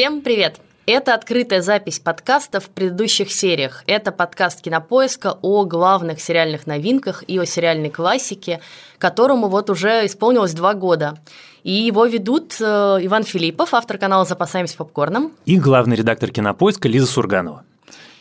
Всем привет! Это открытая запись подкаста в предыдущих сериях. Это подкаст Кинопоиска о главных сериальных новинках и о сериальной классике, которому вот уже исполнилось два года. И его ведут э, Иван Филиппов, автор канала «Запасаемся попкорном». И главный редактор Кинопоиска Лиза Сурганова.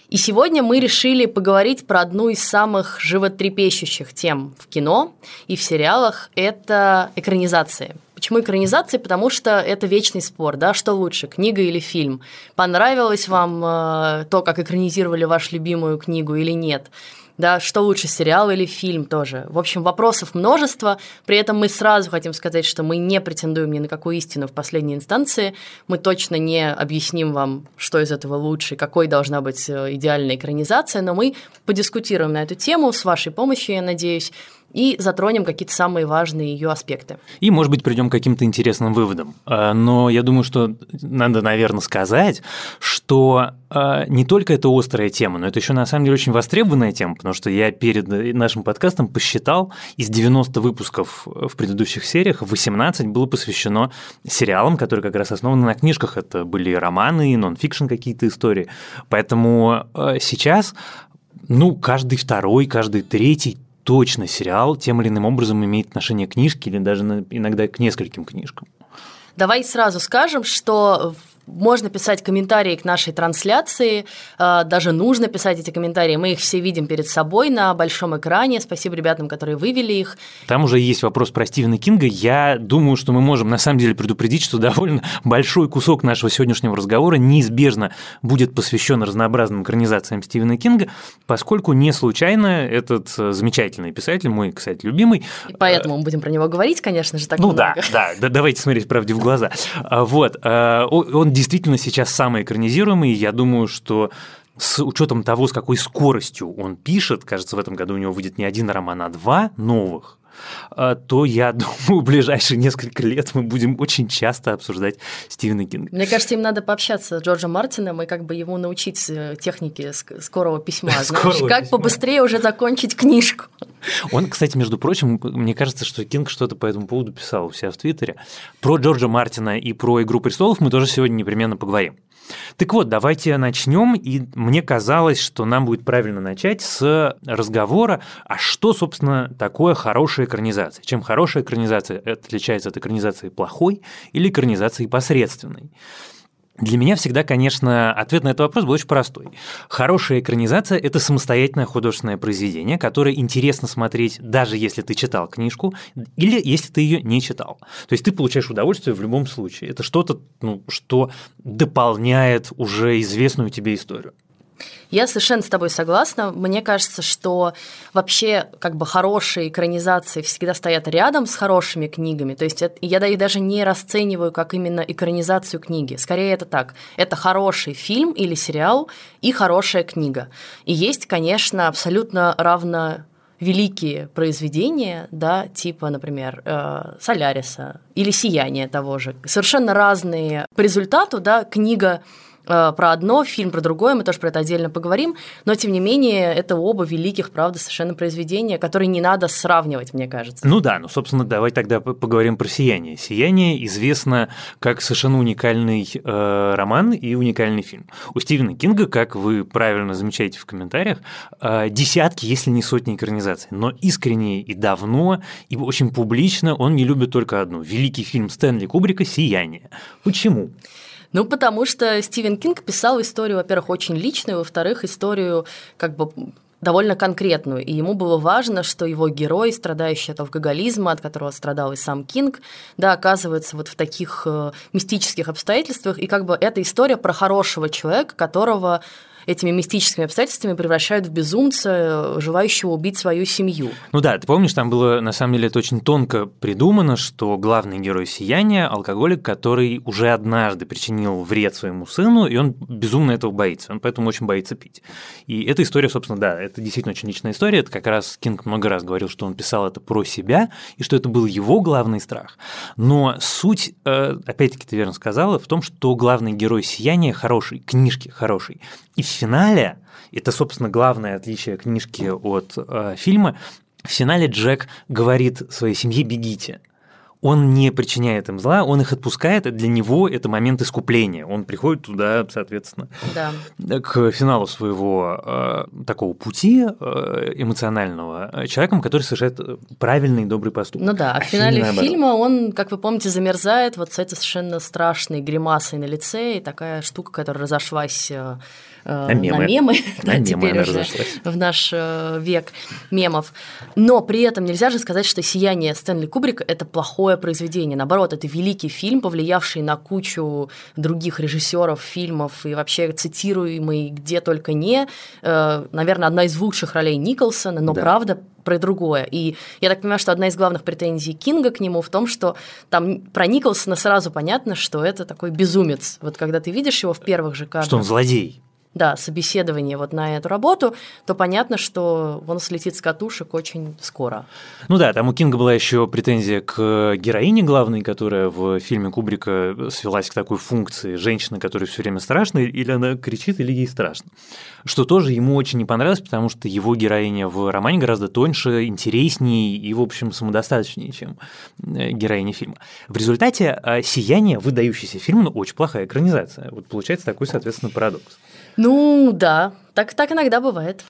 И сегодня мы решили поговорить про одну из самых животрепещущих тем в кино и в сериалах – это экранизации – Почему экранизации? Потому что это вечный спор, да, что лучше, книга или фильм. Понравилось вам э, то, как экранизировали вашу любимую книгу или нет? да, что лучше, сериал или фильм тоже. В общем, вопросов множество, при этом мы сразу хотим сказать, что мы не претендуем ни на какую истину в последней инстанции, мы точно не объясним вам, что из этого лучше, какой должна быть э, идеальная экранизация, но мы подискутируем на эту тему с вашей помощью, я надеюсь, и затронем какие-то самые важные ее аспекты. И, может быть, придем к каким-то интересным выводам. А, но я думаю, что надо, наверное, сказать, что а, не только это острая тема, но это еще на самом деле очень востребованная тема, потому что я перед нашим подкастом посчитал, из 90 выпусков в предыдущих сериях 18 было посвящено сериалам, которые как раз основаны на книжках. Это были романы, нон-фикшн какие-то истории. Поэтому а, сейчас ну, каждый второй, каждый третий точно сериал тем или иным образом имеет отношение к книжке или даже иногда к нескольким книжкам. Давай сразу скажем, что можно писать комментарии к нашей трансляции, а, даже нужно писать эти комментарии. Мы их все видим перед собой на большом экране. Спасибо ребятам, которые вывели их. Там уже есть вопрос про Стивена Кинга. Я думаю, что мы можем на самом деле предупредить, что довольно большой кусок нашего сегодняшнего разговора неизбежно будет посвящен разнообразным экранизациям Стивена Кинга, поскольку не случайно этот э, замечательный писатель, мой, кстати, любимый. И поэтому мы будем про него говорить, конечно же, так ну, много. Ну да, да, давайте смотреть правде в глаза. А, вот, э, он действительно сейчас самый экранизируемый. Я думаю, что с учетом того, с какой скоростью он пишет, кажется, в этом году у него выйдет не один роман, а два новых, то я думаю, в ближайшие несколько лет мы будем очень часто обсуждать Стивена Кинга. Мне кажется, им надо пообщаться с Джорджем Мартином и как бы ему научить э, технике скорого письма, знаешь, как побыстрее уже закончить книжку. Он, кстати, между прочим, мне кажется, что Кинг что-то по этому поводу писал у себя в Твиттере. Про Джорджа Мартина и про «Игру престолов» мы тоже сегодня непременно поговорим. Так вот, давайте начнем. И мне казалось, что нам будет правильно начать с разговора, а что, собственно, такое хорошая экранизация? Чем хорошая экранизация отличается от экранизации плохой или экранизации посредственной? Для меня всегда, конечно, ответ на этот вопрос был очень простой. Хорошая экранизация – это самостоятельное художественное произведение, которое интересно смотреть, даже если ты читал книжку, или если ты ее не читал. То есть ты получаешь удовольствие в любом случае. Это что-то, ну, что дополняет уже известную тебе историю. Я совершенно с тобой согласна. Мне кажется, что вообще как бы хорошие экранизации всегда стоят рядом с хорошими книгами. То есть я их даже не расцениваю как именно экранизацию книги. Скорее это так. Это хороший фильм или сериал и хорошая книга. И есть, конечно, абсолютно равно великие произведения, да, типа, например, э, Соляриса или Сияние того же. Совершенно разные по результату, да, книга про одно, фильм про другое, мы тоже про это отдельно поговорим, но тем не менее это оба великих, правда, совершенно произведения, которые не надо сравнивать, мне кажется. Ну да, ну собственно давай тогда поговорим про «Сияние». «Сияние» известно как совершенно уникальный э, роман и уникальный фильм. У Стивена Кинга, как вы правильно замечаете в комментариях, э, десятки, если не сотни экранизаций, но искренне и давно, и очень публично он не любит только одну – великий фильм Стэнли Кубрика «Сияние». Почему? Ну, потому что Стивен Кинг писал историю, во-первых, очень личную, во-вторых, историю как бы довольно конкретную, и ему было важно, что его герой, страдающий от алкоголизма, от которого страдал и сам Кинг, да, оказывается вот в таких э, мистических обстоятельствах, и как бы эта история про хорошего человека, которого этими мистическими обстоятельствами превращают в безумца, желающего убить свою семью. Ну да, ты помнишь, там было, на самом деле, это очень тонко придумано, что главный герой «Сияния» – алкоголик, который уже однажды причинил вред своему сыну, и он безумно этого боится, он поэтому очень боится пить. И эта история, собственно, да, это действительно очень личная история, это как раз Кинг много раз говорил, что он писал это про себя, и что это был его главный страх. Но суть, э, опять-таки ты верно сказала, в том, что главный герой «Сияния» хороший, книжки хороший, и в финале, это, собственно, главное отличие книжки от э, фильма, в финале Джек говорит своей семье «бегите». он не причиняет им зла, он их отпускает, и для него это момент искупления. Он приходит туда, соответственно, да. к финалу своего э, такого пути э, эмоционального человеком, который совершает правильный и добрый поступок. Ну да, а в финале фильма он, как вы помните, замерзает вот с этой совершенно страшной гримасой на лице и такая штука, которая разошлась э, на мемы, на мемы, на да, мемы теперь уже в наш э, век мемов. Но при этом нельзя же сказать, что «Сияние» Стэнли Кубрика – это плохое произведение. Наоборот, это великий фильм, повлиявший на кучу других режиссеров фильмов и вообще цитируемый где только не. Э, наверное, одна из лучших ролей Николсона, но да. правда про другое. И я так понимаю, что одна из главных претензий Кинга к нему в том, что там про Николсона сразу понятно, что это такой безумец. Вот когда ты видишь его в первых же кадрах. Что он злодей да, собеседование вот на эту работу, то понятно, что он слетит с катушек очень скоро. Ну да, там у Кинга была еще претензия к героине главной, которая в фильме Кубрика свелась к такой функции женщины, которая все время страшна, или она кричит, или ей страшно. Что тоже ему очень не понравилось, потому что его героиня в романе гораздо тоньше, интереснее и, в общем, самодостаточнее, чем э, героиня фильма. В результате а, «Сияние» – выдающийся фильм, но очень плохая экранизация. Вот получается такой, соответственно, парадокс. Ну да, так, так иногда бывает.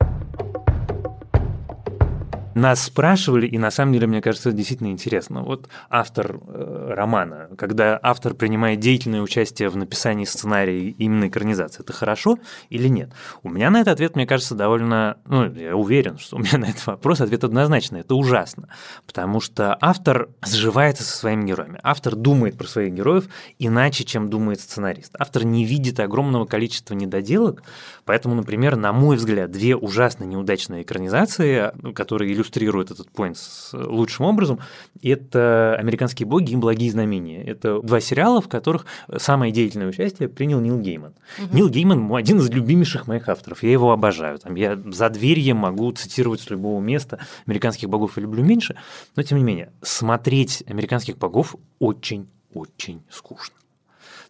Нас спрашивали, и на самом деле, мне кажется, действительно интересно. Вот автор э, романа, когда автор принимает деятельное участие в написании сценария именно экранизации, это хорошо или нет? У меня на этот ответ, мне кажется, довольно... Ну, я уверен, что у меня на этот вопрос ответ однозначный. Это ужасно. Потому что автор сживается со своими героями. Автор думает про своих героев иначе, чем думает сценарист. Автор не видит огромного количества недоделок, поэтому, например, на мой взгляд, две ужасно неудачные экранизации, которые иллюстрируют иллюстрирует этот поинт лучшим образом, это «Американские боги» и «Благие знамения». Это два сериала, в которых самое деятельное участие принял Нил Гейман. Угу. Нил Гейман – один из любимейших моих авторов, я его обожаю. Там, я за дверьем могу цитировать с любого места «Американских богов» я люблю меньше, но тем не менее, смотреть «Американских богов» очень-очень скучно.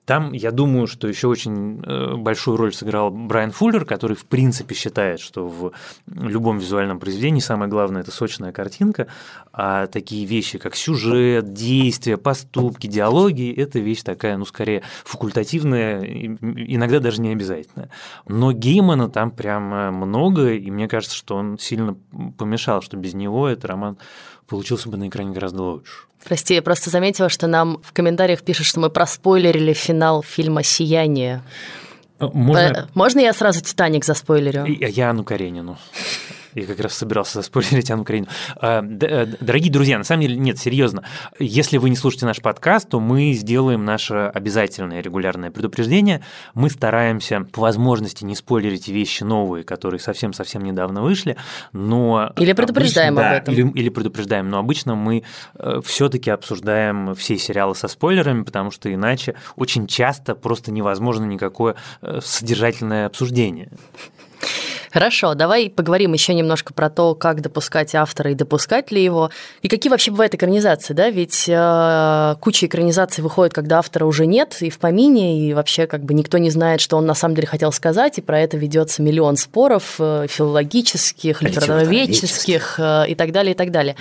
Там, я думаю, что еще очень э, большую роль сыграл Брайан Фуллер, который, в принципе, считает, что в любом визуальном произведении самое главное – это сочная картинка, а такие вещи, как сюжет, действия, поступки, диалоги – это вещь такая, ну, скорее факультативная, иногда даже не обязательная. Но Геймана там прям много, и мне кажется, что он сильно помешал, что без него этот роман получился бы на экране гораздо лучше. Прости, я просто заметила, что нам в комментариях пишут, что мы проспойлерили финал фильма «Сияние». Можно, Можно я сразу «Титаник» заспойлерю? Я Анну Каренину. Я как раз собирался заспойлерить Анну Каренину. А, э, дорогие друзья, на самом деле, нет, серьезно. Если вы не слушаете наш подкаст, то мы сделаем наше обязательное регулярное предупреждение. Мы стараемся по возможности не спойлерить вещи новые, которые совсем-совсем недавно вышли, но... Или предупреждаем обычно, об этом. Или, или предупреждаем, но обычно мы э, все-таки обсуждаем все сериалы со спойлерами, потому что иначе очень часто просто невозможно никакое э, содержательное обсуждение. Хорошо, давай поговорим еще немножко про то, как допускать автора и допускать ли его, и какие вообще бывают экранизации, да, ведь э, куча экранизаций выходит, когда автора уже нет и в помине, и вообще как бы никто не знает, что он на самом деле хотел сказать, и про это ведется миллион споров э, филологических, литературоведческих э, и так далее, и так далее.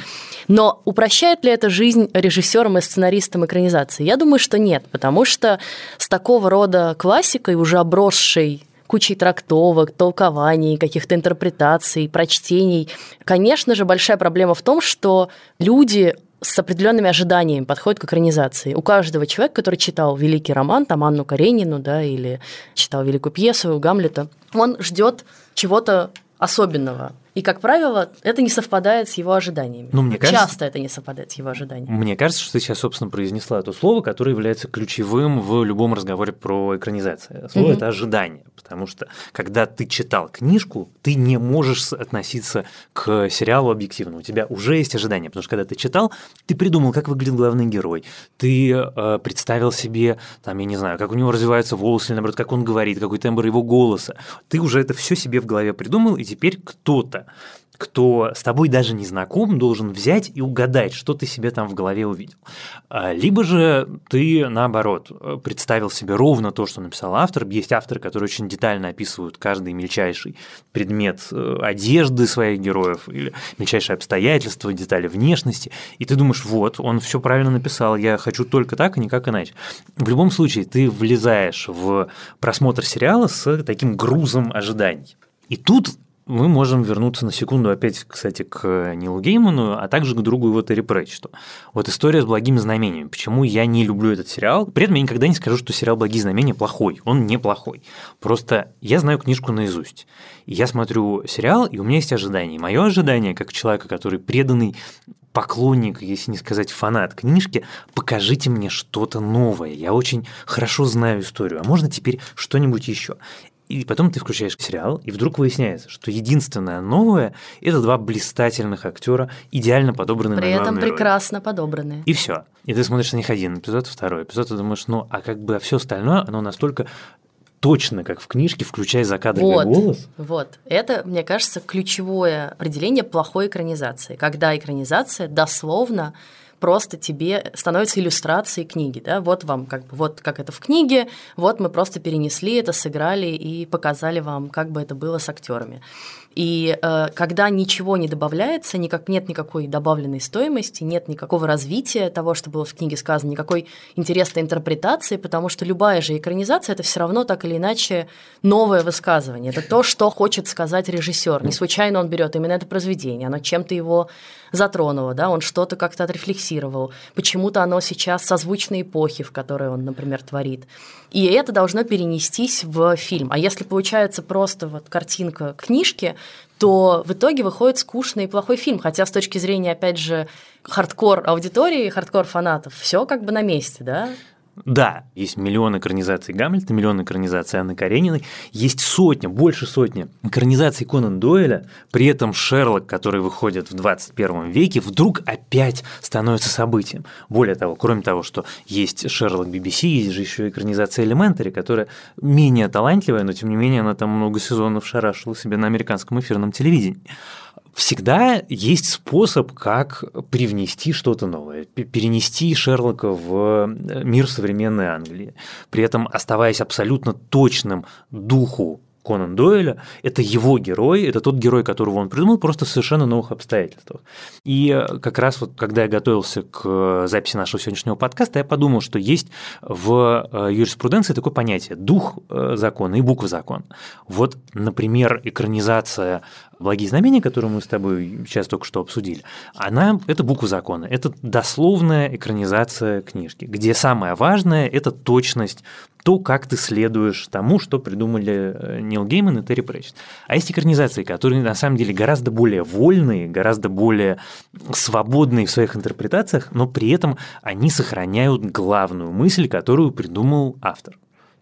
Но упрощает ли это жизнь режиссерам и сценаристам экранизации? Я думаю, что нет, потому что с такого рода классикой, уже обросшей кучей трактовок, толкований, каких-то интерпретаций, прочтений. Конечно же, большая проблема в том, что люди с определенными ожиданиями подходят к экранизации. У каждого человека, который читал великий роман, там Анну Каренину, да, или читал великую пьесу Гамлета, он ждет чего-то особенного. И, как правило, это не совпадает с его ожиданиями. Ну, мне кажется, Часто это не совпадает с его ожиданиями. Мне кажется, что ты сейчас, собственно, произнесла то слово, которое является ключевым в любом разговоре про экранизацию. Слово угу. это ожидание. Потому что, когда ты читал книжку, ты не можешь относиться к сериалу объективно. У тебя уже есть ожидания. Потому что, когда ты читал, ты придумал, как выглядит главный герой. Ты э, представил себе, там, я не знаю, как у него развиваются волосы, или наоборот, как он говорит, какой тембр его голоса. Ты уже это все себе в голове придумал, и теперь кто-то кто с тобой даже не знаком, должен взять и угадать, что ты себе там в голове увидел. А, либо же ты, наоборот, представил себе ровно то, что написал автор. Есть авторы, которые очень детально описывают каждый мельчайший предмет э, одежды своих героев или мельчайшие обстоятельства, детали внешности, и ты думаешь, вот, он все правильно написал, я хочу только так и никак иначе. В любом случае, ты влезаешь в просмотр сериала с таким грузом ожиданий. И тут мы можем вернуться на секунду опять, кстати, к Нилу Гейману, а также к другу его Терри Претчету. Вот история с благими знамениями. Почему я не люблю этот сериал? При этом я никогда не скажу, что сериал «Благие знамения» плохой. Он не плохой. Просто я знаю книжку наизусть. И я смотрю сериал, и у меня есть ожидание. Мое ожидание, как человека, который преданный поклонник, если не сказать фанат книжки, покажите мне что-то новое. Я очень хорошо знаю историю, а можно теперь что-нибудь еще. И потом ты включаешь сериал, и вдруг выясняется, что единственное новое – это два блистательных актера, идеально подобранные При на этом прекрасно подобранные. роли. И все. И ты смотришь на них один эпизод, второй эпизод, и думаешь, ну, а как бы все остальное, оно настолько точно, как в книжке, включая закадровый Вот, голос. вот. Это, мне кажется, ключевое определение плохой экранизации. Когда экранизация дословно просто тебе становится иллюстрацией книги, да, вот вам как бы, вот как это в книге, вот мы просто перенесли это, сыграли и показали вам, как бы это было с актерами. И э, когда ничего не добавляется, никак, нет никакой добавленной стоимости, нет никакого развития того, что было в книге сказано, никакой интересной интерпретации, потому что любая же экранизация это все равно так или иначе новое высказывание. Это то, что хочет сказать режиссер. Не случайно он берет именно это произведение, оно чем-то его затронуло, да, он что-то как-то отрефлексировал. Почему-то оно сейчас созвучно эпохи, в которой он, например, творит. И это должно перенестись в фильм. А если получается просто вот картинка книжки, то в итоге выходит скучный и плохой фильм. Хотя с точки зрения, опять же, хардкор аудитории, хардкор фанатов, все как бы на месте, да? Да, есть миллион экранизаций Гамлета, миллион экранизаций Анны Карениной, есть сотня, больше сотни экранизаций Конан Дойля, при этом Шерлок, который выходит в 21 веке, вдруг опять становится событием. Более того, кроме того, что есть Шерлок BBC, есть же еще экранизация Elementary, которая менее талантливая, но тем не менее она там много сезонов шарашила себе на американском эфирном телевидении всегда есть способ, как привнести что-то новое, перенести Шерлока в э, мир современной Англии, при этом оставаясь абсолютно точным духу Конан Дойля, это его герой, это тот герой, которого он придумал, просто в совершенно новых обстоятельствах. И э, как раз вот, когда я готовился к э, записи нашего сегодняшнего подкаста, я подумал, что есть в юриспруденции такое понятие – дух закона и буква закона. Вот, например, экранизация «Благие знамения», которую мы с тобой сейчас только что обсудили, она – это буква закона, это дословная экранизация книжки, где самое важное – это точность то, как ты следуешь тому, что придумали э, Нил Гейман и Терри Претчетт. А есть экранизации, которые на самом деле гораздо более вольные, гораздо более свободные в своих интерпретациях, но при этом они сохраняют главную мысль, которую придумал автор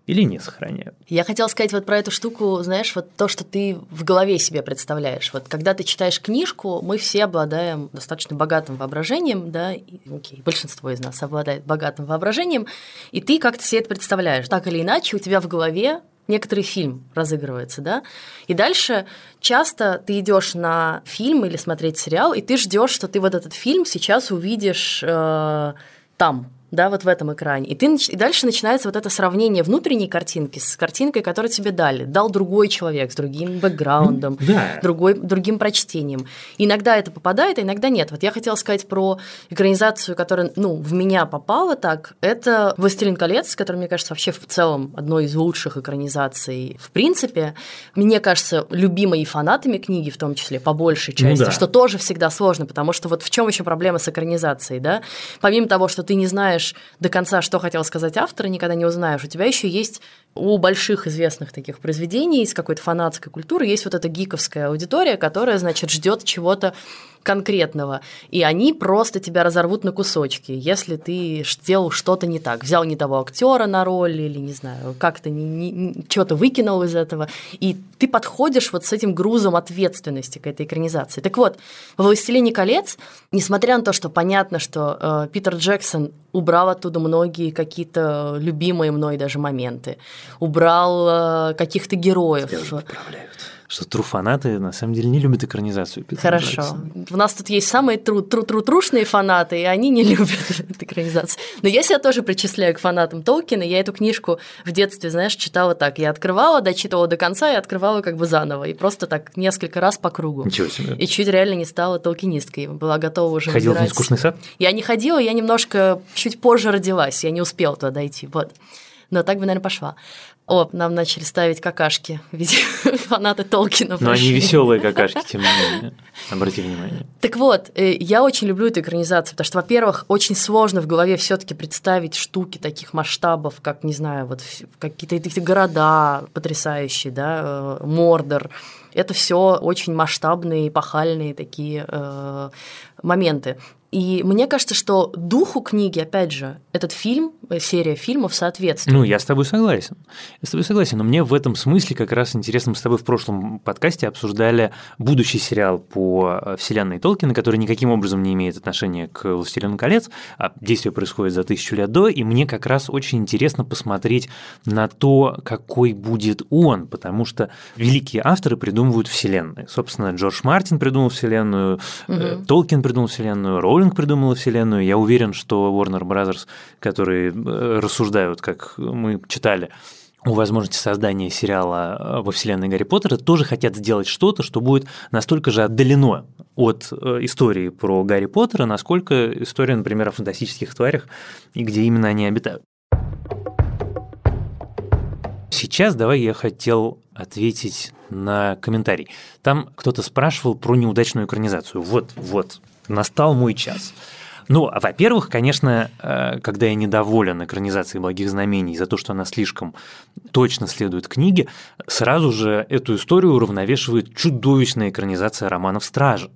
или не сохраняют. Я хотела сказать вот про эту штуку, знаешь, вот то, что ты в голове себе представляешь. Вот когда ты читаешь книжку, мы все обладаем достаточно богатым воображением, да, и, окей, большинство из нас обладает богатым воображением, и ты как-то себе это представляешь. Так или иначе, у тебя в голове некоторый фильм разыгрывается, да, и дальше часто ты идешь на фильм или смотреть сериал, и ты ждешь, что ты вот этот фильм сейчас увидишь э, там, да, вот в этом экране. И, ты, и дальше начинается вот это сравнение внутренней картинки с картинкой, которую тебе дали. Дал другой человек с другим бэкграундом, ну, да. другой, другим прочтением. Иногда это попадает, а иногда нет. Вот я хотела сказать про экранизацию, которая ну, в меня попала так. Это «Властелин колец», который, мне кажется, вообще в целом одной из лучших экранизаций в принципе. Мне кажется, любимой и фанатами книги в том числе, по большей ну части, ну, да. что тоже всегда сложно, потому что вот в чем еще проблема с экранизацией, да? Помимо того, что ты не знаешь, знаешь до конца, что хотел сказать автор, никогда не узнаешь. У тебя еще есть у больших известных таких произведений из какой-то фанатской культуры есть вот эта гиковская аудитория, которая, значит, ждет чего-то конкретного, и они просто тебя разорвут на кусочки, если ты сделал что-то не так, взял не того актера на роль или не знаю, как-то не, не, что-то выкинул из этого, и ты подходишь вот с этим грузом ответственности к этой экранизации. Так вот, в «Властелине колец», несмотря на то, что понятно, что э, Питер Джексон убрал оттуда многие какие-то любимые мной даже моменты, убрал э, каких-то героев. Что тру-фанаты на самом деле не любят экранизацию Питера Хорошо. Джексона. У нас тут есть самые тру тру тру трушные фанаты, и они не любят экранизацию. Но я себя тоже причисляю к фанатам Толкина. Я эту книжку в детстве, знаешь, читала так. Я открывала, дочитывала до конца и открывала как бы заново. И просто так несколько раз по кругу. Ничего себе. И чуть реально не стала толкинисткой. Была готова уже Ходил в выбирать. нескучный сад? Я не ходила, я немножко чуть позже родилась. Я не успела туда дойти. Вот. Но так бы, наверное, пошла. О, нам начали ставить какашки. Видимо, фанаты Толкина Но они веселые какашки, тем не менее. Обрати внимание. Так вот, э, я очень люблю эту экранизацию, потому что, во-первых, очень сложно в голове все-таки представить штуки таких масштабов, как, не знаю, вот какие-то эти города потрясающие, да, э, Мордор. Это все очень масштабные, эпохальные такие э, моменты. И мне кажется, что духу книги, опять же, этот фильм, э, серия фильмов соответствует. Ну, я с тобой согласен. Я с тобой согласен, но мне в этом смысле как раз интересно, мы с тобой в прошлом подкасте обсуждали будущий сериал по э, вселенной Толкина, который никаким образом не имеет отношения к «Властелину колец», а действие происходит за тысячу лет до, и мне как раз очень интересно посмотреть на то, какой будет он, потому что великие авторы придумывают вселенные. Собственно, Джордж Мартин придумал вселенную, э, Толкин придумал вселенную, Роулинг придумала вселенную. Я уверен, что Warner Brothers, которые э, рассуждают, как мы читали, о возможности создания сериала э, во вселенной Гарри Поттера, тоже хотят сделать что-то, что будет настолько же отдалено от э, истории про Гарри Поттера, насколько история, например, о фантастических тварях и где именно они обитают. Сейчас давай я хотел ответить на комментарий. Там кто-то спрашивал про неудачную экранизацию. Вот, вот, настал мой час. Ну, а, во-первых, конечно, э, когда я недоволен экранизацией «Благих знамений» за то, что она слишком точно следует книге, сразу же эту историю уравновешивает чудовищная экранизация романов «Стражи».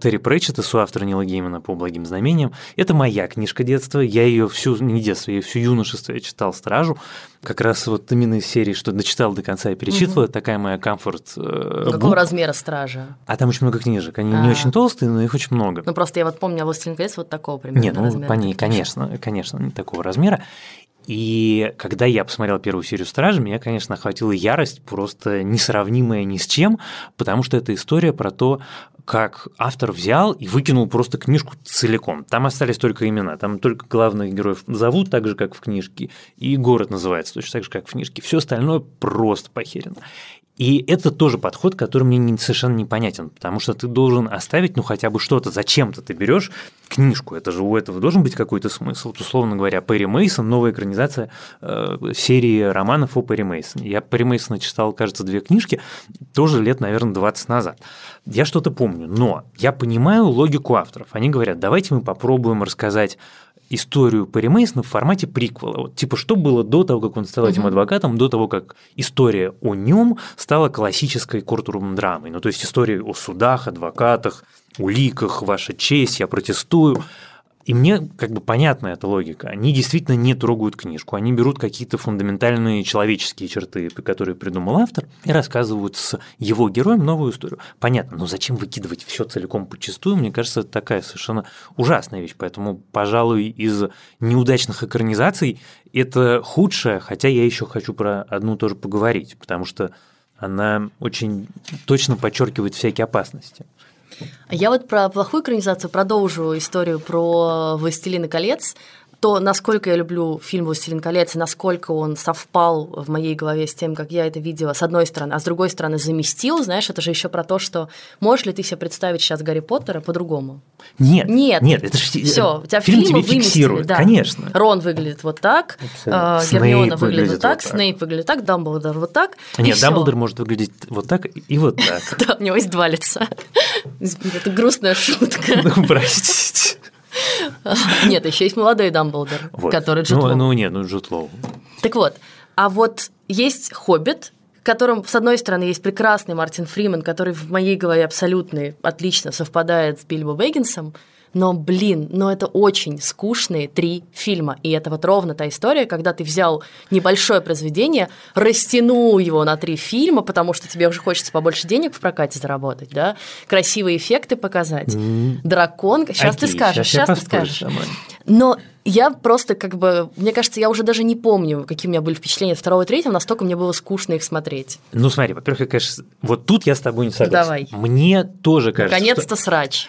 Терри Претчета, соавтора Нила Геймана по «Благим знамениям». Это моя книжка детства, я ее всю, не детство, я всю юношество я читал «Стражу», как раз вот именно из серии, что дочитал до конца и перечитывал, это такая моя комфорт э, Какого бук. размера стража? А там очень много книжек, они А. не очень толстые, но их очень много. Ну, просто я вот помню, «Властелин колец» вот такого примерно Не, ну, размера. по ней, конечно, конечно, не такого размера. И когда я посмотрел первую серию «Стражи», меня, конечно, охватила ярость, просто несравнимая ни с чем, потому что это история про то, как автор взял и выкинул просто книжку целиком. Там остались только имена, там только главных героев зовут так же, как в книжке, и город называется точно так же, как в книжке. Все остальное просто похерено. И это тоже подход, который мне не- совершенно непонятен, потому что ты должен оставить, ну, хотя бы что-то. Зачем-то ты берешь книжку, это же у этого должен быть какой-то смысл. Вот, условно говоря, Перри Мейсон, новая экранизация э, серии романов о Перри Мейсоне. Я Перри Мейсона читал, кажется, две книжки, тоже лет, наверное, 20 назад. Я что-то помню, но я понимаю логику авторов. Они говорят, давайте мы попробуем рассказать историю Перри Мейсона в формате приквела. Вот, типа, что было до того, как он стал этим адвокатом, до того, как история о нем стала классической кортурум драмой. Ну, то есть история о судах, адвокатах, уликах, ваша честь, я протестую. И мне как бы понятна эта логика. Они действительно не трогают книжку, они берут какие-то фундаментальные человеческие черты, которые придумал автор, и рассказывают с его героем новую историю. Понятно, но зачем выкидывать все целиком подчистую? Мне кажется, это такая совершенно ужасная вещь. Поэтому, пожалуй, из неудачных экранизаций это худшее, хотя я еще хочу про одну тоже поговорить, потому что она очень точно подчеркивает всякие опасности. А Я вот про плохую экранизацию продолжу историю про «Властелин колец». То, насколько я люблю фильм «Властелин колец» и насколько он совпал в моей голове с тем, как я это видела, с одной стороны, а с другой стороны заместил, знаешь, это же еще про то, что можешь ли ты себе представить сейчас Гарри Поттера по-другому? Нет, Нет. нет, это же Все, у тебя фильм тебе фиксирует, да. конечно. Рон выглядит вот так, Снейп Гермиона выглядит выглядит вот так, так. Снейп выглядит так, Дамблдор вот так. Нет. Дамблдор может выглядеть вот так и вот так. Да, у него есть два лица. Это грустная шутка. Ну, простите. Нет, еще есть молодой Дамблдор, Вот. который Джуд ну, Лоу. ну, нет, ну, Джуд Лоу. Так вот, а вот есть «Хоббит», в котором, с одной стороны, есть прекрасный Мартин Фриман, который в моей голове абсолютно отлично совпадает с Бильбо Бэггинсом, но, блин, но это очень скучные три фильма. И это вот ровно та история, когда ты взял небольшое произведение, растянул его на три фильма, потому что тебе уже хочется побольше денег в прокате заработать, да, красивые эффекты показать. Mm. Дракон, сейчас Окей, ты скажешь, сейчас, сейчас ты скажешь. Но я просто как бы, мне кажется, я уже даже не помню, какие у меня были впечатления от второго и третьего, настолько мне было скучно их смотреть. Ну смотри, во-первых, я, конечно, вот тут я с тобой не согласен. Давай. Мне тоже кажется, Наконец-то что... срач.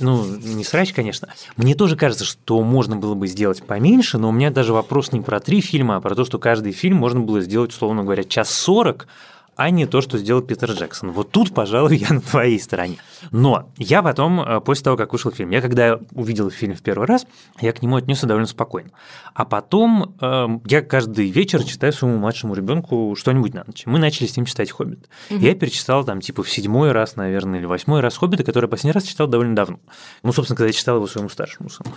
Ну, не срач, конечно. Мне тоже кажется, что можно было бы сделать поменьше, но у меня даже вопрос не про три фильма, а про то, что каждый фильм можно было сделать, условно говоря, час сорок, а не то, что сделал Питер Джексон. Вот тут, пожалуй, я на твоей стороне. Но я потом, э, после того, как вышел фильм, я когда увидел фильм в первый раз, я к нему отнесся довольно спокойно. А потом э, я каждый вечер читаю своему младшему ребенку что-нибудь на ночь. Мы начали с ним читать «Хоббит». Угу. Я перечитал там типа в седьмой раз, наверное, или восьмой раз «Хоббита», который последний раз читал довольно давно. Ну, собственно, когда я читал его своему старшему сыну.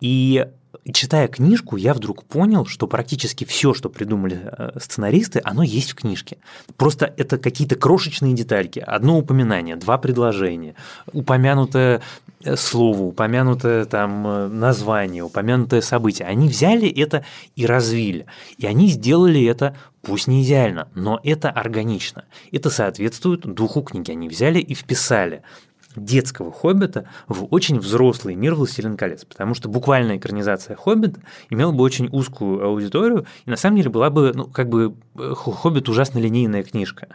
И читая книжку, я вдруг понял, что практически все, что придумали э, сценаристы, оно есть в книжке. Просто это какие-то крошечные детальки. Одно упоминание, два предложения, упомянутое э, слово, упомянутое там э, название, упомянутое событие. Они взяли это и развили. И они сделали это пусть не идеально, но это органично. Это соответствует духу книги. Они взяли и вписали детского «Хоббита» в очень взрослый мир «Властелин колец», потому что буквальная экранизация «Хоббита» имела бы очень узкую аудиторию, и на самом деле была бы, ну, как бы «Хоббит» ужасно линейная книжка.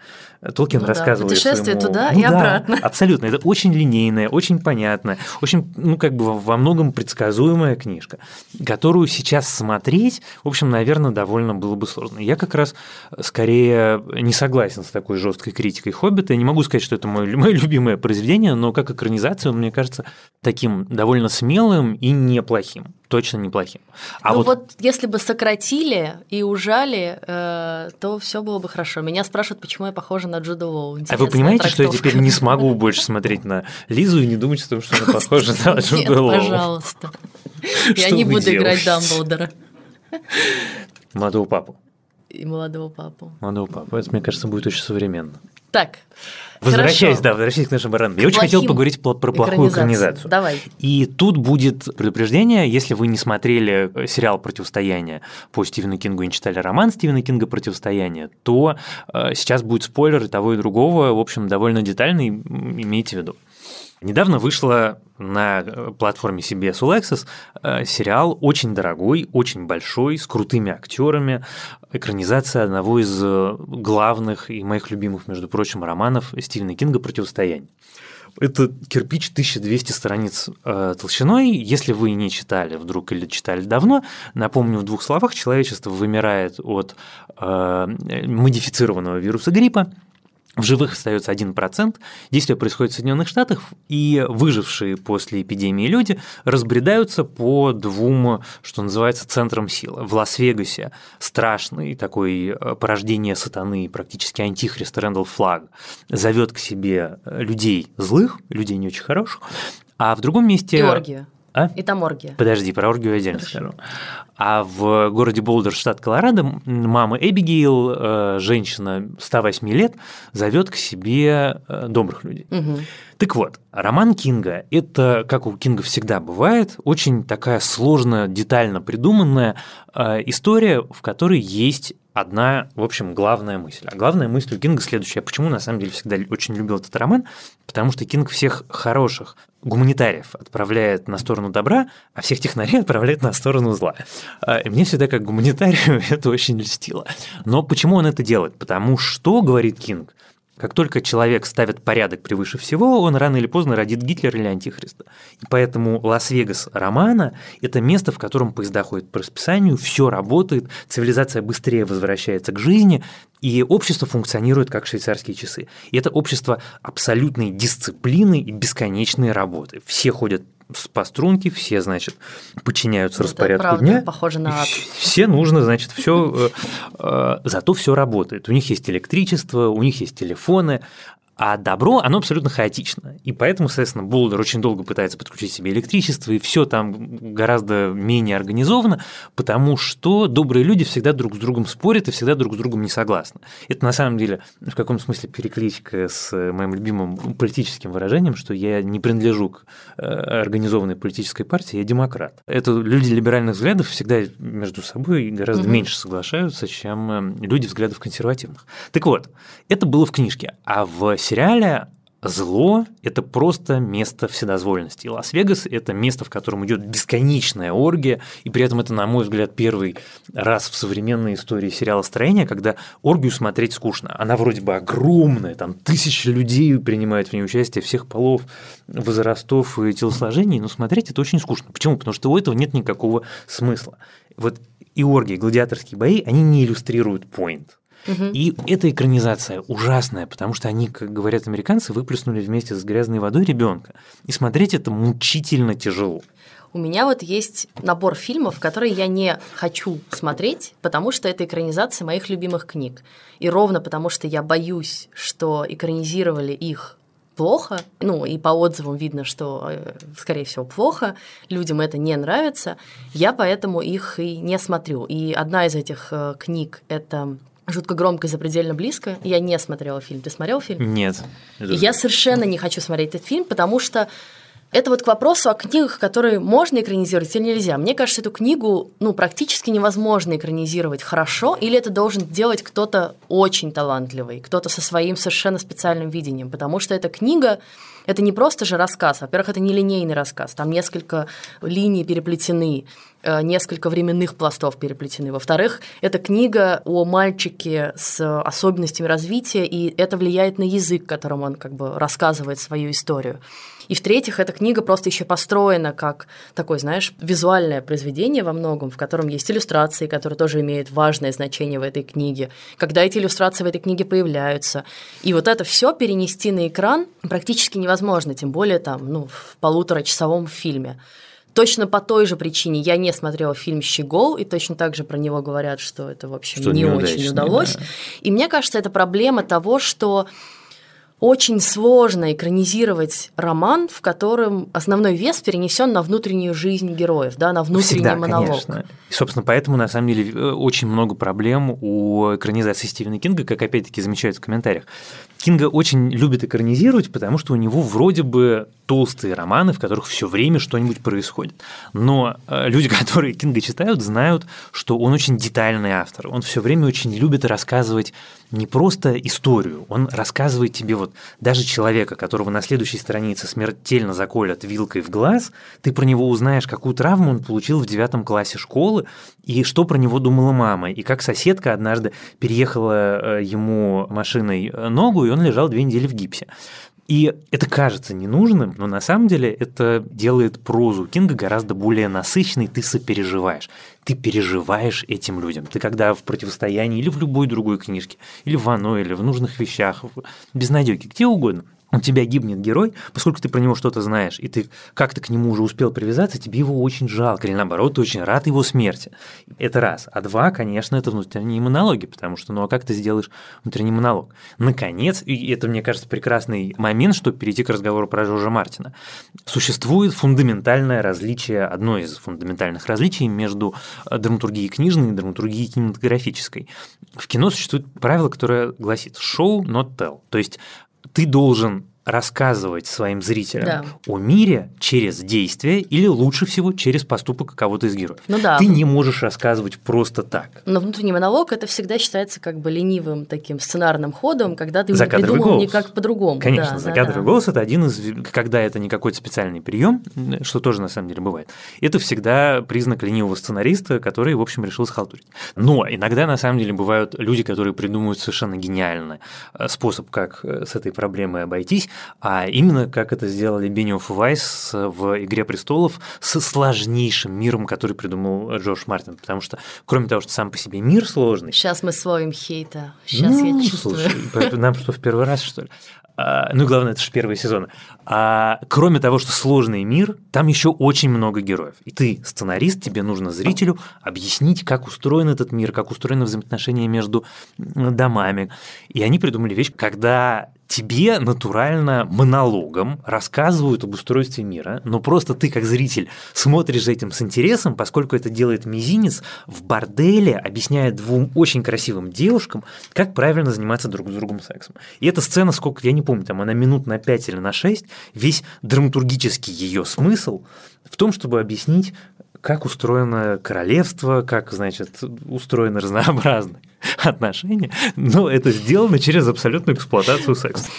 Толкин ну, рассказывает да, Путешествие своему... туда ну, и да, обратно. Абсолютно, это очень линейная, очень понятная, очень, ну, как бы во многом предсказуемая книжка, которую сейчас смотреть, в общем, наверное, довольно было бы сложно. Я как раз скорее не согласен с такой жесткой критикой «Хоббита», я не могу сказать, что это мое, мое любимое произведение, но как экранизация он, мне кажется, таким довольно смелым и неплохим. Точно неплохим. А ну вот... вот если бы сократили и ужали, э, то все было бы хорошо. Меня спрашивают, почему я похожа на Джуда Лоу. А вы понимаете, трактовка. что я теперь не смогу больше смотреть на Лизу и не думать о том, что она похожа на Джуда Лоу? пожалуйста. Я не буду играть Дамблдора. Молодого папу. И молодого папу. Молодого папу. Это, мне кажется, будет очень современно. Так. Возвращаясь, да, возвращаясь к нашим баранам. Я очень хотел поговорить про, про плохую экранизацию. Давай. И тут будет предупреждение, если вы не смотрели э, сериал «Противостояние» по Стивену Кингу и не читали роман Стивена Кинга «Противостояние», то э, сейчас будет спойлер и того, и другого, в общем, довольно детальный, имейте в виду. Недавно вышла на э, платформе CBS All Access э, сериал очень дорогой, очень большой, с крутыми актерами, экранизация одного из э, главных и моих любимых, между прочим, романов Стивена Кинга «Противостояние». Это кирпич 1200 страниц э, толщиной. Если вы не читали вдруг или читали давно, напомню в двух словах, человечество вымирает от э, модифицированного вируса гриппа, в живых остается 1%. Действие происходит в Соединенных Штатах, и выжившие после эпидемии люди разбредаются по двум, что называется, центрам силы. В Лас-Вегасе страшный такой э, порождение сатаны, практически антихрист Рэндалл Флаг, зовет к себе людей злых, людей не очень хороших, а в другом месте... Георгия. А? И там оргия. Подожди, про оргию отдельно Хорошо. скажу. А в городе Болдер, штат Колорадо, мама Эбигейл, э, женщина 108 лет, зовет к себе э, добрых людей. Угу. Так вот, роман Кинга – это, как у Кинга всегда бывает, очень такая сложная, детально придуманная э, история, в которой есть одна, в общем, главная мысль. А главная мысль у Кинга следующая. Почему, на самом деле, всегда очень любил этот роман? Потому что Кинг всех хороших гуманитариев отправляет на сторону добра, а всех технарей отправляет на сторону зла. А, и мне всегда как гуманитарию это очень льстило. Но почему он это делает? Потому что, говорит Кинг, как только человек ставит порядок превыше всего, он рано или поздно родит Гитлера или Антихриста. И поэтому Лас-Вегас романа – это место, в котором поезда ходят по расписанию, все работает, цивилизация быстрее возвращается к жизни, и общество функционирует как швейцарские часы. И это общество абсолютной дисциплины и бесконечной работы. Все ходят по струнке, все, значит, подчиняются Это распорядку правда, дня. Похоже на ад. Все нужно, значит, все, э, э, зато все работает. У них есть электричество, у них есть телефоны, А добро, оно абсолютно хаотично. И поэтому, соответственно, Болдер очень долго пытается подключить себе электричество, и все там гораздо менее организовано, потому что добрые люди всегда друг с другом спорят и всегда друг с другом не согласны. Это на самом деле в каком смысле перекличка с моим любимым политическим выражением, что я не принадлежу к э, организованной политической партии, я демократ. Это люди либеральных взглядов всегда между собой гораздо угу. меньше соглашаются, чем э, люди взглядов консервативных. Так вот, это было в книжке, а в сериале зло – это просто место вседозволенности. И Лас-Вегас – это место, в котором идет бесконечная оргия, и при этом это, на мой взгляд, первый раз в современной истории сериала «Строение», когда оргию смотреть скучно. Она вроде бы огромная, там тысячи людей принимают в ней участие, всех полов, возрастов и телосложений, но смотреть это очень скучно. Почему? Потому что у этого нет никакого смысла. Вот и оргии, гладиаторские бои, они не иллюстрируют и эта экранизация ужасная, потому что они, как говорят американцы, выплеснули вместе с грязной водой ребенка. И смотреть это мучительно тяжело. У меня вот есть набор фильмов, которые я не хочу смотреть, потому что это экранизация моих любимых книг. И ровно потому, что я боюсь, что экранизировали их плохо, ну и по отзывам видно, что, э, скорее всего, плохо, людям это не нравится, я поэтому их и не смотрю. И одна из этих э, книг – это жутко громко и запредельно близко. Я не смотрела фильм. Ты смотрел фильм? Нет. И я совершенно не хочу смотреть этот фильм, потому что это вот к вопросу о книгах, которые можно экранизировать или нельзя. Мне кажется, эту книгу ну, практически невозможно экранизировать хорошо, или это должен делать кто-то очень талантливый, кто-то со своим совершенно специальным видением, потому что эта книга это не просто же рассказ. Во-первых, это не линейный рассказ, там несколько линий переплетены, несколько временных пластов переплетены. Во-вторых, это книга о мальчике с особенностями развития, и это влияет на язык, которым он как бы рассказывает свою историю. И в-третьих, эта книга просто еще построена как такое, знаешь, визуальное произведение во многом, в котором есть иллюстрации, которые тоже имеют важное значение в этой книге, когда эти иллюстрации в этой книге появляются. И вот это все перенести на экран практически невозможно невозможно, тем более там, ну, в полуторачасовом фильме. Точно по той же причине я не смотрела фильм «Щегол», и точно так же про него говорят, что это, в общем, что не очень удалось. Да. И мне кажется, это проблема того, что очень сложно экранизировать роман, в котором основной вес перенесен на внутреннюю жизнь героев, да, на внутренний Всегда, монолог. Конечно. И, собственно, поэтому, на самом деле, э, очень много проблем у экранизации Стивена Кинга, как опять-таки замечают в комментариях. Кинга очень любит экранизировать, потому что у него вроде бы толстые романы, в которых все время что-нибудь происходит. Но э, люди, которые Кинга читают, знают, что он очень детальный автор. Он все время очень любит рассказывать не просто историю, он рассказывает тебе вот даже человека, которого на следующей странице смертельно заколят вилкой в глаз, ты про него узнаешь, какую травму он получил в девятом классе школы, и что про него думала мама, и как соседка однажды переехала э, ему машиной э, ногу, и он лежал две недели в гипсе. И это кажется ненужным, но на самом деле это делает прозу Кинга гораздо более насыщенной, ты сопереживаешь. Ты переживаешь этим людям. Ты когда в противостоянии или в любой другой книжке, или в «Оно», или в «Нужных вещах», в «Безнадёге», где угодно – у тебя гибнет герой, поскольку ты про него что-то знаешь, и ты как-то к нему уже успел привязаться, тебе его очень жалко, или наоборот, ты очень рад его смерти. Это раз. А два, конечно, это внутренние монологи, потому что, ну а как ты сделаешь внутренний монолог? Наконец, и это, мне кажется, прекрасный момент, чтобы перейти к разговору про Жоржа Мартина. Существует фундаментальное различие, одно из фундаментальных различий между драматургией книжной и драматургией кинематографической. В кино существует правило, которое гласит «show, not tell». То есть ты должен рассказывать своим зрителям да. о мире через действие или лучше всего через поступок кого-то из героев. Ну да. Ты не можешь рассказывать просто так. Но внутренний монолог это всегда считается как бы ленивым таким сценарным ходом, когда ты закадровый придумал голос. никак по-другому. Конечно, да, закадровый да, да. голос это один из, когда это не какой-то специальный прием, что тоже на самом деле бывает. Это всегда признак ленивого сценариста, который, в общем, решил схалтурить. Но иногда на самом деле бывают люди, которые придумывают совершенно гениальный э, способ, как э, с этой проблемой обойтись а именно как это сделали Бениоф и Вайс в «Игре престолов» с сложнейшим миром, который придумал Джордж Мартин, потому что, кроме того, что сам по себе мир сложный... Сейчас мы словим хейта, сейчас ну, я чувствую. Слушай, нам что, в первый раз, что ли? А, ну, главное, это же первый сезон. А кроме того, что сложный мир, там еще очень много героев. И ты, сценарист, тебе нужно зрителю объяснить, как устроен этот мир, как устроены взаимоотношения между домами. И они придумали вещь, когда тебе натурально монологом рассказывают об устройстве мира, но просто ты как зритель смотришь за этим с интересом, поскольку это делает мизинец в борделе, объясняет двум очень красивым девушкам, как правильно заниматься друг с другом сексом. И эта сцена, сколько, я не помню, там она минут на 5 или на 6, весь драматургический ее смысл в том, чтобы объяснить, как устроено королевство, как, значит, устроены разнообразные отношения, но это сделано через абсолютную эксплуатацию секса.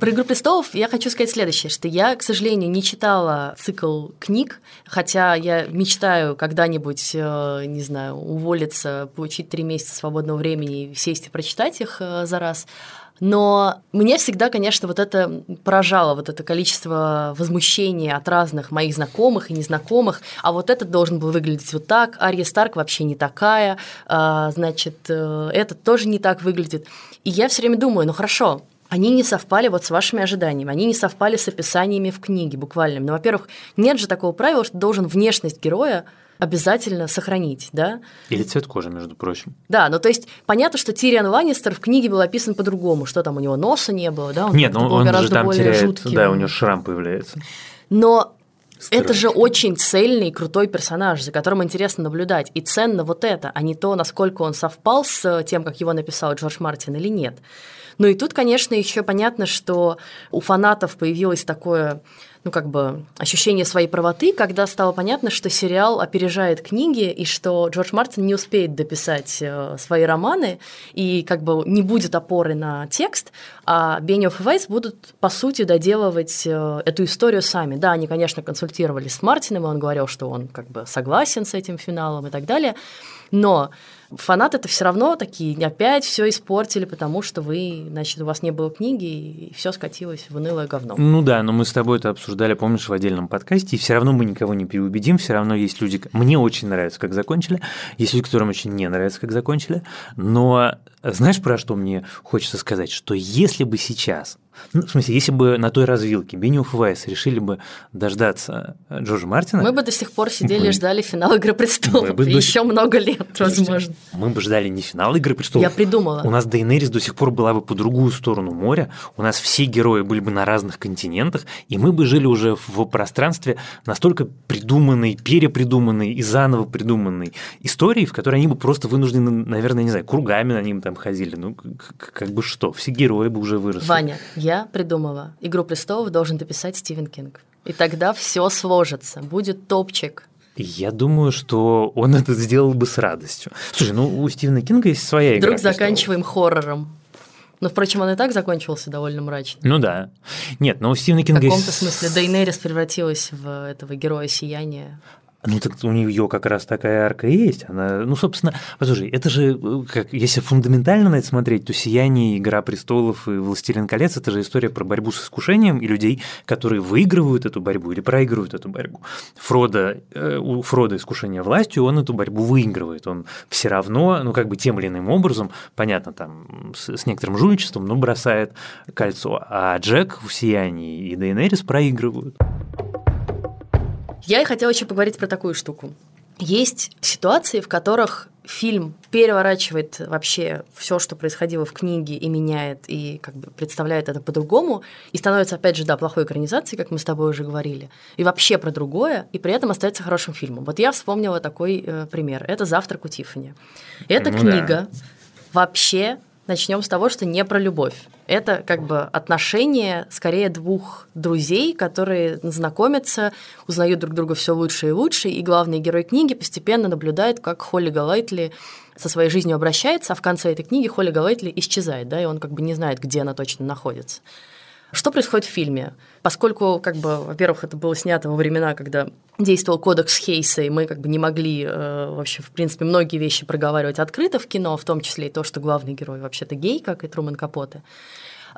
Про «Игру престолов» я хочу сказать следующее, что я, к сожалению, не читала цикл книг, хотя я мечтаю когда-нибудь, э, не знаю, уволиться, получить три месяца свободного времени и сесть и прочитать их э, за раз. Но мне всегда, конечно, вот это поражало, вот это количество возмущения от разных моих знакомых и незнакомых. А вот этот должен был выглядеть вот так, Ария Старк вообще не такая, а, значит, э, этот тоже не так выглядит. И я все время думаю, ну хорошо, они не совпали вот с вашими ожиданиями, они не совпали с описаниями в книге буквальным. Ну, во-первых, нет же такого правила, что должен внешность героя обязательно сохранить, да? Или цвет кожи, между прочим. Да, ну то есть понятно, что Тириан Ланнистер в книге был описан по-другому, что там у него носа не было, да? Он Нет, ну он гораздо же там более теряет, жутким. да, у него шрам появляется. Но Страшно. Это же очень цельный, крутой персонаж, за которым интересно наблюдать. И ценно вот это, а не то, насколько он совпал с тем, как его написал Джордж Мартин или нет. Ну и тут, конечно, еще понятно, что у фанатов появилось такое ну, как бы ощущение своей правоты, когда стало понятно, что сериал опережает книги, и что Джордж Мартин не успеет дописать э, свои романы, и как бы не будет опоры на текст, а Бенниоф и Вайс будут, по сути, доделывать э, эту историю сами. Да, они, конечно, консультировались с Мартином, и он говорил, что он как бы согласен с этим финалом и так далее, но фанаты это все равно такие, опять все испортили, потому что вы, значит, у вас не было книги, и все скатилось в унылое говно. Ну да, но мы с тобой это обсуждали, помнишь, в отдельном подкасте, и все равно мы никого не переубедим, все равно есть люди, мне очень нравится, как закончили, есть люди, которым очень не нравится, как закончили, но знаешь, про что мне хочется сказать? Что если бы сейчас ну, в смысле, если бы на той развилке Бенниоф и Вайс решили бы дождаться Джорджа Мартина... Мы бы до сих пор сидели мы... и ждали финал «Игры престолов». Бы еще до... много лет, возможно. Мы бы ждали не финал «Игры престолов». Я придумала. У нас Дейнерис до сих пор была бы по другую сторону моря, у нас все герои были бы на разных континентах, и мы бы жили уже в пространстве настолько придуманной, перепридуманной и заново придуманной истории, в которой они бы просто вынуждены, наверное, не знаю, кругами на ним там ходили. Ну, как бы что, все герои бы уже выросли. Ваня, я придумала. «Игру престолов» должен дописать Стивен Кинг. И тогда все сложится. Будет топчик. Я думаю, что он это сделал бы с радостью. Слушай, ну у Стивена Кинга есть своя игра. Вдруг заканчиваем хоррором. Но, впрочем, он и так закончился довольно мрачно. Ну да. Нет, но у Стивена Кинга есть... В каком-то смысле Дейнерис превратилась в этого героя сияния. Ну, так у нее как раз такая арка есть. Она, ну, собственно, послушай, это же, э, как, если фундаментально на это смотреть, то «Сияние», «Игра престолов» и «Властелин колец» – это же история про борьбу с искушением и людей, которые выигрывают эту борьбу или проигрывают эту борьбу. Фрода, э, у Фрода искушение властью, он эту борьбу выигрывает. Он все равно, ну, как бы тем или иным образом, понятно, там, с, с некоторым жульничеством, но бросает кольцо. А Джек в «Сиянии» и Дейнерис проигрывают. Я и хотела еще поговорить про такую штуку. Есть ситуации, в которых фильм переворачивает вообще все, что происходило в книге, и меняет, и как бы представляет это по-другому, и становится, опять же, да, плохой экранизацией, как мы с тобой уже говорили, и вообще про другое, и при этом остается хорошим фильмом. Вот я вспомнила такой э, пример. Это «Завтрак у Тиффани». Эта ну, книга да. вообще Начнем с того, что не про любовь. Это как бы отношения скорее двух друзей, которые знакомятся, узнают друг друга все лучше и лучше, и главный герой книги постепенно наблюдает, как Холли Галайтли со своей жизнью обращается, а в конце этой книги Холли Галайтли исчезает, да, и он как бы не знает, где она точно находится. Что происходит в фильме? Поскольку, как бы, во-первых, это было снято во времена, когда действовал кодекс Хейса, и мы как бы не могли э, вообще, в принципе, многие вещи проговаривать открыто в кино, в том числе и то, что главный герой вообще-то гей, как и Труман Капоте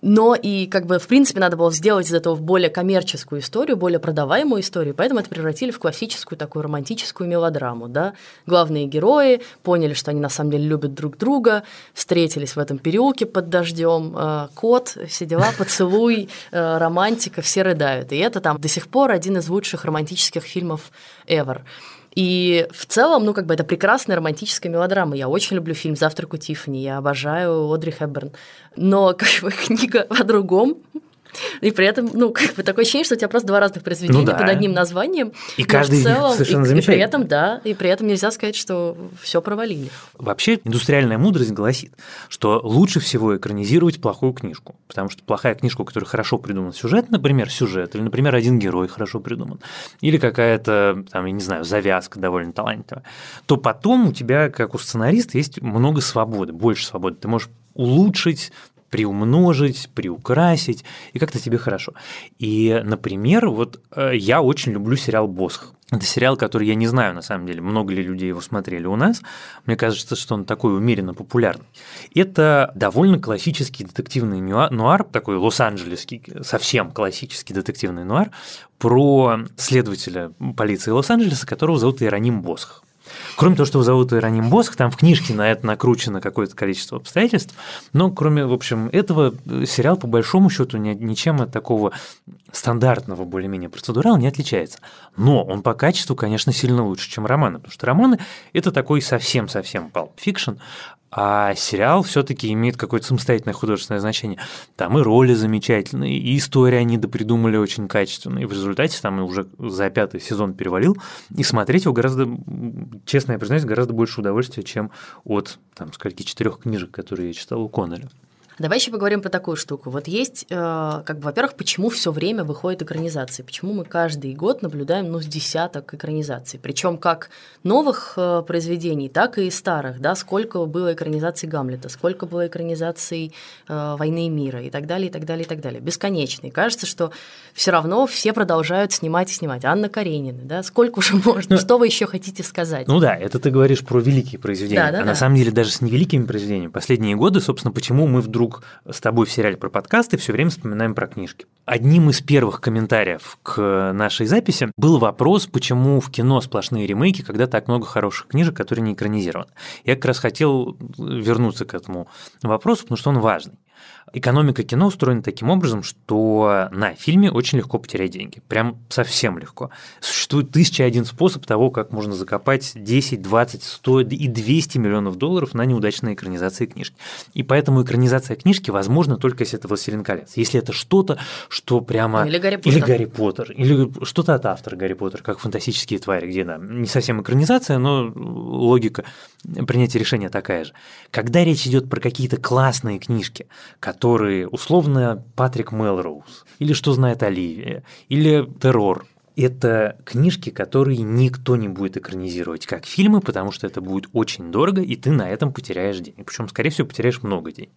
но и как бы в принципе надо было сделать из этого более коммерческую историю, более продаваемую историю, поэтому это превратили в классическую такую романтическую мелодраму, да. Главные герои поняли, что они на самом деле любят друг друга, встретились в этом переулке под дождем, э, кот, все дела, поцелуй, э, романтика, все рыдают, и это там до сих пор один из лучших романтических фильмов ever. И в целом, ну, как бы это прекрасная романтическая мелодрама. Я очень люблю фильм «Завтрак у Тиффани», я обожаю Одри Хепберн. Но как бы книга о другом, и при этом, ну, как бы такое ощущение, что у тебя просто два разных произведения ну, да. под одним названием. И каждый в целом, совершенно и, и при этом, да, и при этом нельзя сказать, что все провалили. Вообще, индустриальная мудрость гласит, что лучше всего экранизировать плохую книжку, потому что плохая книжка, у которой хорошо придуман сюжет, например, сюжет, или, например, один герой хорошо придуман, или какая-то, там, я не знаю, завязка довольно талантливая, то потом у тебя, как у сценариста, есть много свободы, больше свободы. Ты можешь улучшить приумножить, приукрасить, и как-то тебе хорошо. И, например, вот э, я очень люблю сериал «Босх». Это сериал, который я не знаю, на самом деле, много ли людей его смотрели у нас. Мне кажется, что он такой умеренно популярный. Это довольно классический детективный нуар, такой лос-анджелесский, совсем классический детективный нуар, про следователя полиции Лос-Анджелеса, которого зовут Иероним Босх. Кроме того, что его зовут Иероним Босх, там в книжке на это накручено какое-то количество обстоятельств, но кроме, в общем, этого сериал по большому счету ничем от такого стандартного более-менее процедурала не отличается. Но он по качеству, конечно, сильно лучше, чем романы, потому что романы – это такой совсем-совсем fiction, а сериал все-таки имеет какое-то самостоятельное художественное значение. Там и роли замечательные, и истории они допридумали очень качественные. И в результате там уже за пятый сезон перевалил, и смотреть его гораздо, честно я признаюсь, гораздо больше удовольствия, чем от там, скольки четырех книжек, которые я читал у Коннелля. Давай еще поговорим про такую штуку. Вот есть, э, как бы, во-первых, почему все время выходит экранизации? Почему мы каждый год наблюдаем, ну, с десяток экранизаций? Причем как новых э, произведений, так и старых, да? Сколько было экранизаций Гамлета, сколько было экранизаций э, Войны и мира и так далее, и так далее, и так далее. Бесконечный. Кажется, что все равно все продолжают снимать и снимать. Анна Каренина, да? Сколько уже можно? Ну, что вы еще хотите сказать? Ну да, это ты говоришь про великие произведения. Да, да, а да. на самом деле даже с невеликими произведениями. Последние годы, собственно, почему мы вдруг вдруг с тобой в сериале про подкасты все время вспоминаем про книжки. Одним из первых комментариев к нашей записи был вопрос, почему в кино сплошные ремейки, когда так много хороших книжек, которые не экранизированы. Я как раз хотел вернуться к этому вопросу, потому что он важный. Экономика кино устроена таким образом, что на фильме очень легко потерять деньги. Прям совсем легко. Существует тысяча один способ того, как можно закопать 10, 20, 100 и 200 миллионов долларов на неудачной экранизации книжки. И поэтому экранизация книжки возможна только если это «Властелин колец». Если это что-то, что прямо... Или Гарри Поттер. Или Гарри Поттер. Или что-то от автора Гарри Поттер, как «Фантастические твари», где, да, не совсем экранизация, но логика принятия решения такая же. Когда речь идет про какие-то классные книжки, которые условно Патрик Мелроуз, или «Что знает Оливия», или «Террор», это книжки, которые никто не будет экранизировать как фильмы, потому что это будет очень дорого, и ты на этом потеряешь денег. Причем, скорее всего, потеряешь много денег.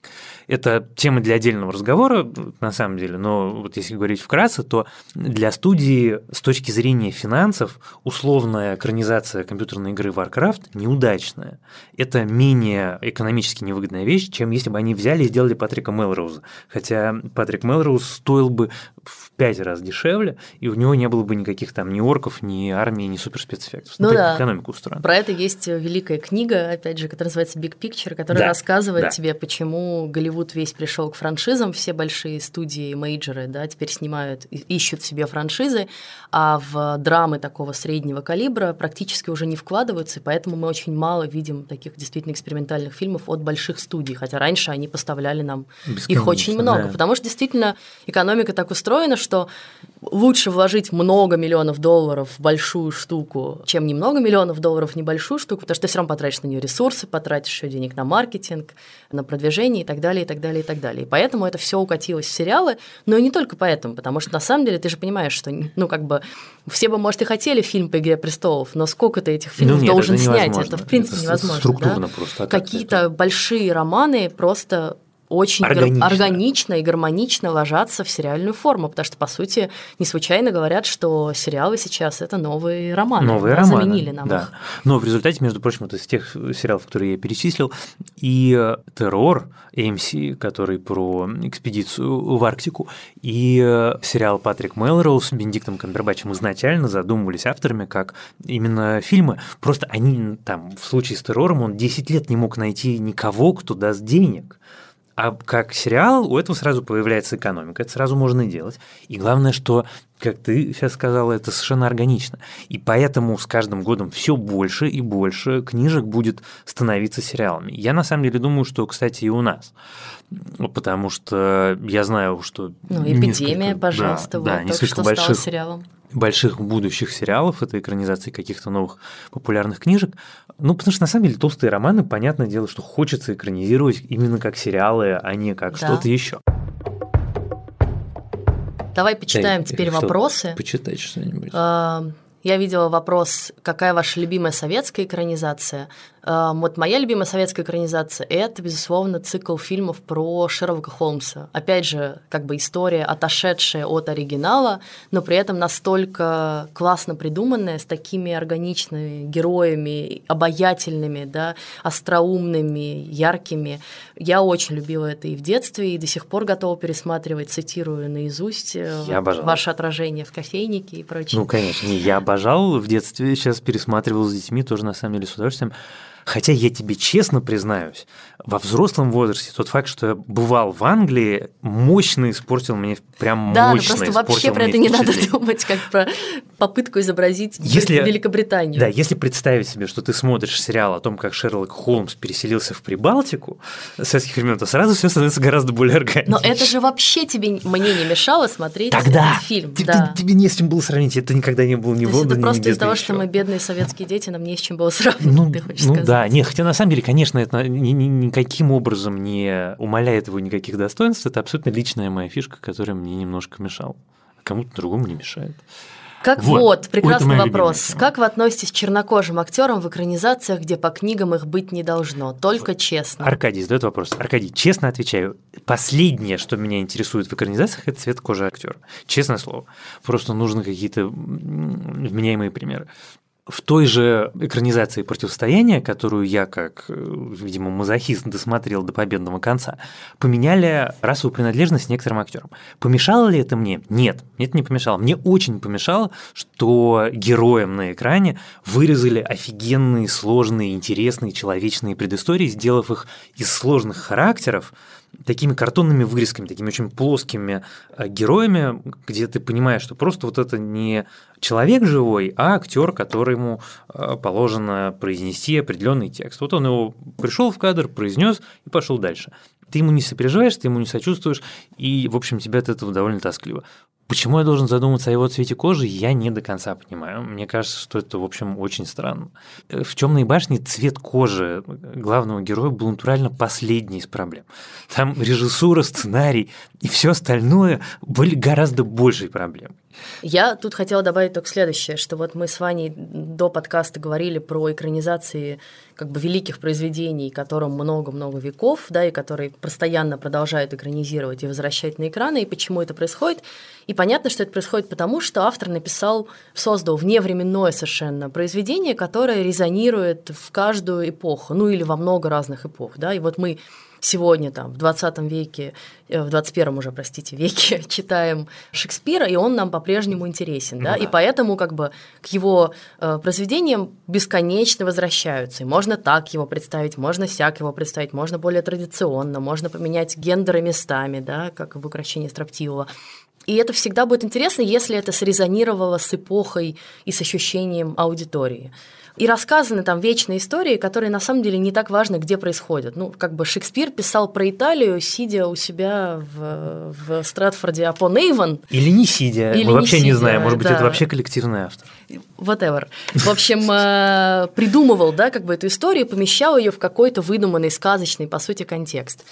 Это тема для отдельного разговора, на самом деле, но вот если говорить вкратце, то для студии с точки зрения финансов условная экранизация компьютерной игры Warcraft неудачная. Это менее экономически невыгодная вещь, чем если бы они взяли и сделали Патрика Мелроуза. Хотя Патрик Мелроуз стоил бы в пять раз дешевле, и у него не было бы никаких там ни орков, ни армии, ни суперспецэффектов. Ну, ну да. экономика устроена. Про это есть великая книга, опять же, которая называется Big Picture, которая да, рассказывает да. тебе, почему Голливуд весь пришел к франшизам, все большие студии, мейджеры, да, теперь снимают, ищут себе франшизы, а в драмы такого среднего калибра практически уже не вкладываются, и поэтому мы очень мало видим таких действительно экспериментальных фильмов от больших студий, хотя раньше они поставляли нам их очень много, да. потому что действительно экономика так устроена, устроено, что лучше вложить много миллионов долларов в большую штуку, чем немного миллионов долларов в небольшую штуку, потому что ты все равно потратишь на нее ресурсы, потратишь еще денег на маркетинг, на продвижение и так далее, и так далее, и так далее. И поэтому это все укатилось в сериалы, но и не только поэтому, потому что на самом деле ты же понимаешь, что, ну, как бы, все бы, может, и хотели фильм по «Игре престолов», но сколько ты этих фильмов ну, нет, должен это снять? Это, в принципе, это невозможно. Структурно да? просто. А Какие-то большие романы просто очень органично. органично и гармонично ложатся в сериальную форму, потому что, по сути, не случайно говорят, что сериалы сейчас – это новые романы. Новые да, романы, заменили нам да. их. Но в результате, между прочим, вот из тех сериалов, которые я перечислил, и э, «Террор», AMC, который про экспедицию в Арктику, и э, сериал «Патрик Мелроуз» с Бенедиктом Камбербачем изначально задумывались авторами как именно фильмы. Просто они там, в случае с «Террором», он 10 лет не мог найти никого, кто даст денег А как сериал, у этого сразу появляется экономика, это сразу можно делать. И главное, что, как ты сейчас сказала, это совершенно органично. И поэтому с каждым годом все больше и больше книжек будет становиться сериалами. Я на самом деле думаю, что, кстати, и у нас. Потому что я знаю, что... Ну, эпидемия, пожалуйста, да, вот, да, только несколько что больших стала сериалом больших будущих сериалов, это экранизации каких-то новых популярных книжек. Ну, потому что на самом деле толстые романы, понятное дело, что хочется экранизировать именно как сериалы, а не как Да. что-то еще. Давай почитаем Эй, теперь что, вопросы. Почитать что-нибудь. Я видела вопрос, какая ваша любимая советская экранизация. А, Вот моя любимая советская экранизация – это, безусловно, цикл фильмов про Шерлока Холмса. Опять же, как бы история, отошедшая от оригинала, но при этом настолько классно придуманная, с такими органичными героями, обаятельными, да, остроумными, яркими. Я очень любила это и в детстве, и до сих пор готова пересматривать, цитирую наизусть э, Я обожал. ваше отражение в кофейнике и прочее. Ну, конечно, не, я обожал в детстве, сейчас пересматривал с детьми тоже, на самом деле, с удовольствием. Хотя я тебе честно признаюсь, во взрослом возрасте тот факт, что я бывал в Англии, мощно испортил мне, прям Да, ну мощно просто вообще про это не надо думать, как про попытку изобразить Если- Великобританию. Да, если представить себе, что ты смотришь сериал о том, как Шерлок Холмс переселился в Прибалтику с советских времен, то сразу все становится гораздо более органично. Но это же вообще тебе мне не мешало смотреть Тогда этот фильм. ты- да. ты- тебе не с чем было сравнить, это никогда не было ни в это Лондоне, ни просто из-за того, еще. что мы бедные советские дети, нам не с чем было сравнивать, Ну, ты хочешь ну сказать. Да, не, хотя на самом деле, конечно, это ни- ни- никаким образом не умаляет его никаких достоинств, это абсолютно личная моя фишка, которая мне немножко мешала. А кому-то другому не мешает. Как Вот. вот, прекрасный вопрос. Как вы относитесь к чернокожим актерам в экранизациях, где по книгам их быть не должно? Только честно. Аркадий задает вопрос. Аркадий, честно отвечаю, последнее, что меня интересует в экранизациях, это цвет кожи актера. Честное слово. Просто нужны какие-то вменяемые примеры. В той же экранизации противостояния, которую я, как, э, видимо, мазохист досмотрел до победного конца, поменяли расовую принадлежность некоторым актерам. Помешало ли это мне? Нет, мне это не помешало. Мне очень помешало, что героям на экране вырезали офигенные, сложные, интересные, человечные предыстории, сделав их из сложных характеров такими картонными вырезками, такими очень плоскими э, героями, где ты понимаешь, что просто вот это не человек живой, а актер, которому э, положено произнести определенный текст. Вот он его пришел в кадр, произнес и пошел дальше. Ты ему не сопереживаешь, ты ему не сочувствуешь, и, в общем, тебе от этого довольно тоскливо. Почему я должен задуматься о его цвете кожи, я не до конца понимаю. Мне кажется, что это, в общем, очень странно. Э, В темной башне цвет кожи главного героя был натурально последней из проблем. Там режиссура, сценарий и все остальное были гораздо большей проблемой. Я тут хотела добавить только следующее, что вот мы с Ваней до подкаста говорили про экранизации как бы великих произведений, которым много-много веков, да, и которые постоянно продолжают экранизировать и возвращать на экраны, и почему это происходит. И понятно, что это происходит потому, что автор написал, создал вневременное совершенно произведение, которое резонирует в каждую эпоху, ну или во много разных эпох, да, и вот мы сегодня там в 20 веке, э, в 21 уже, простите, веке читаем Шекспира, и он нам по-прежнему интересен, да, Ну и да. поэтому как бы к его э, произведениям бесконечно возвращаются. И можно так его представить, можно сяк его представить, можно более традиционно, можно поменять гендеры местами, да, как в «Укращении строптивого». И это всегда будет интересно, если это срезонировало с эпохой и с ощущением аудитории. И рассказаны там вечные истории, которые на самом деле не так важно, где происходят. Ну, как бы Шекспир писал про Италию, сидя у себя в, в Стратфорде апон Эйвон, Или не сидя, Или мы не вообще не сидя, знаем, может быть, да. это вообще коллективный автор. whatever. В общем, э, придумывал, да, как бы эту историю, помещал ее в какой-то выдуманный, сказочный, по сути, контекст.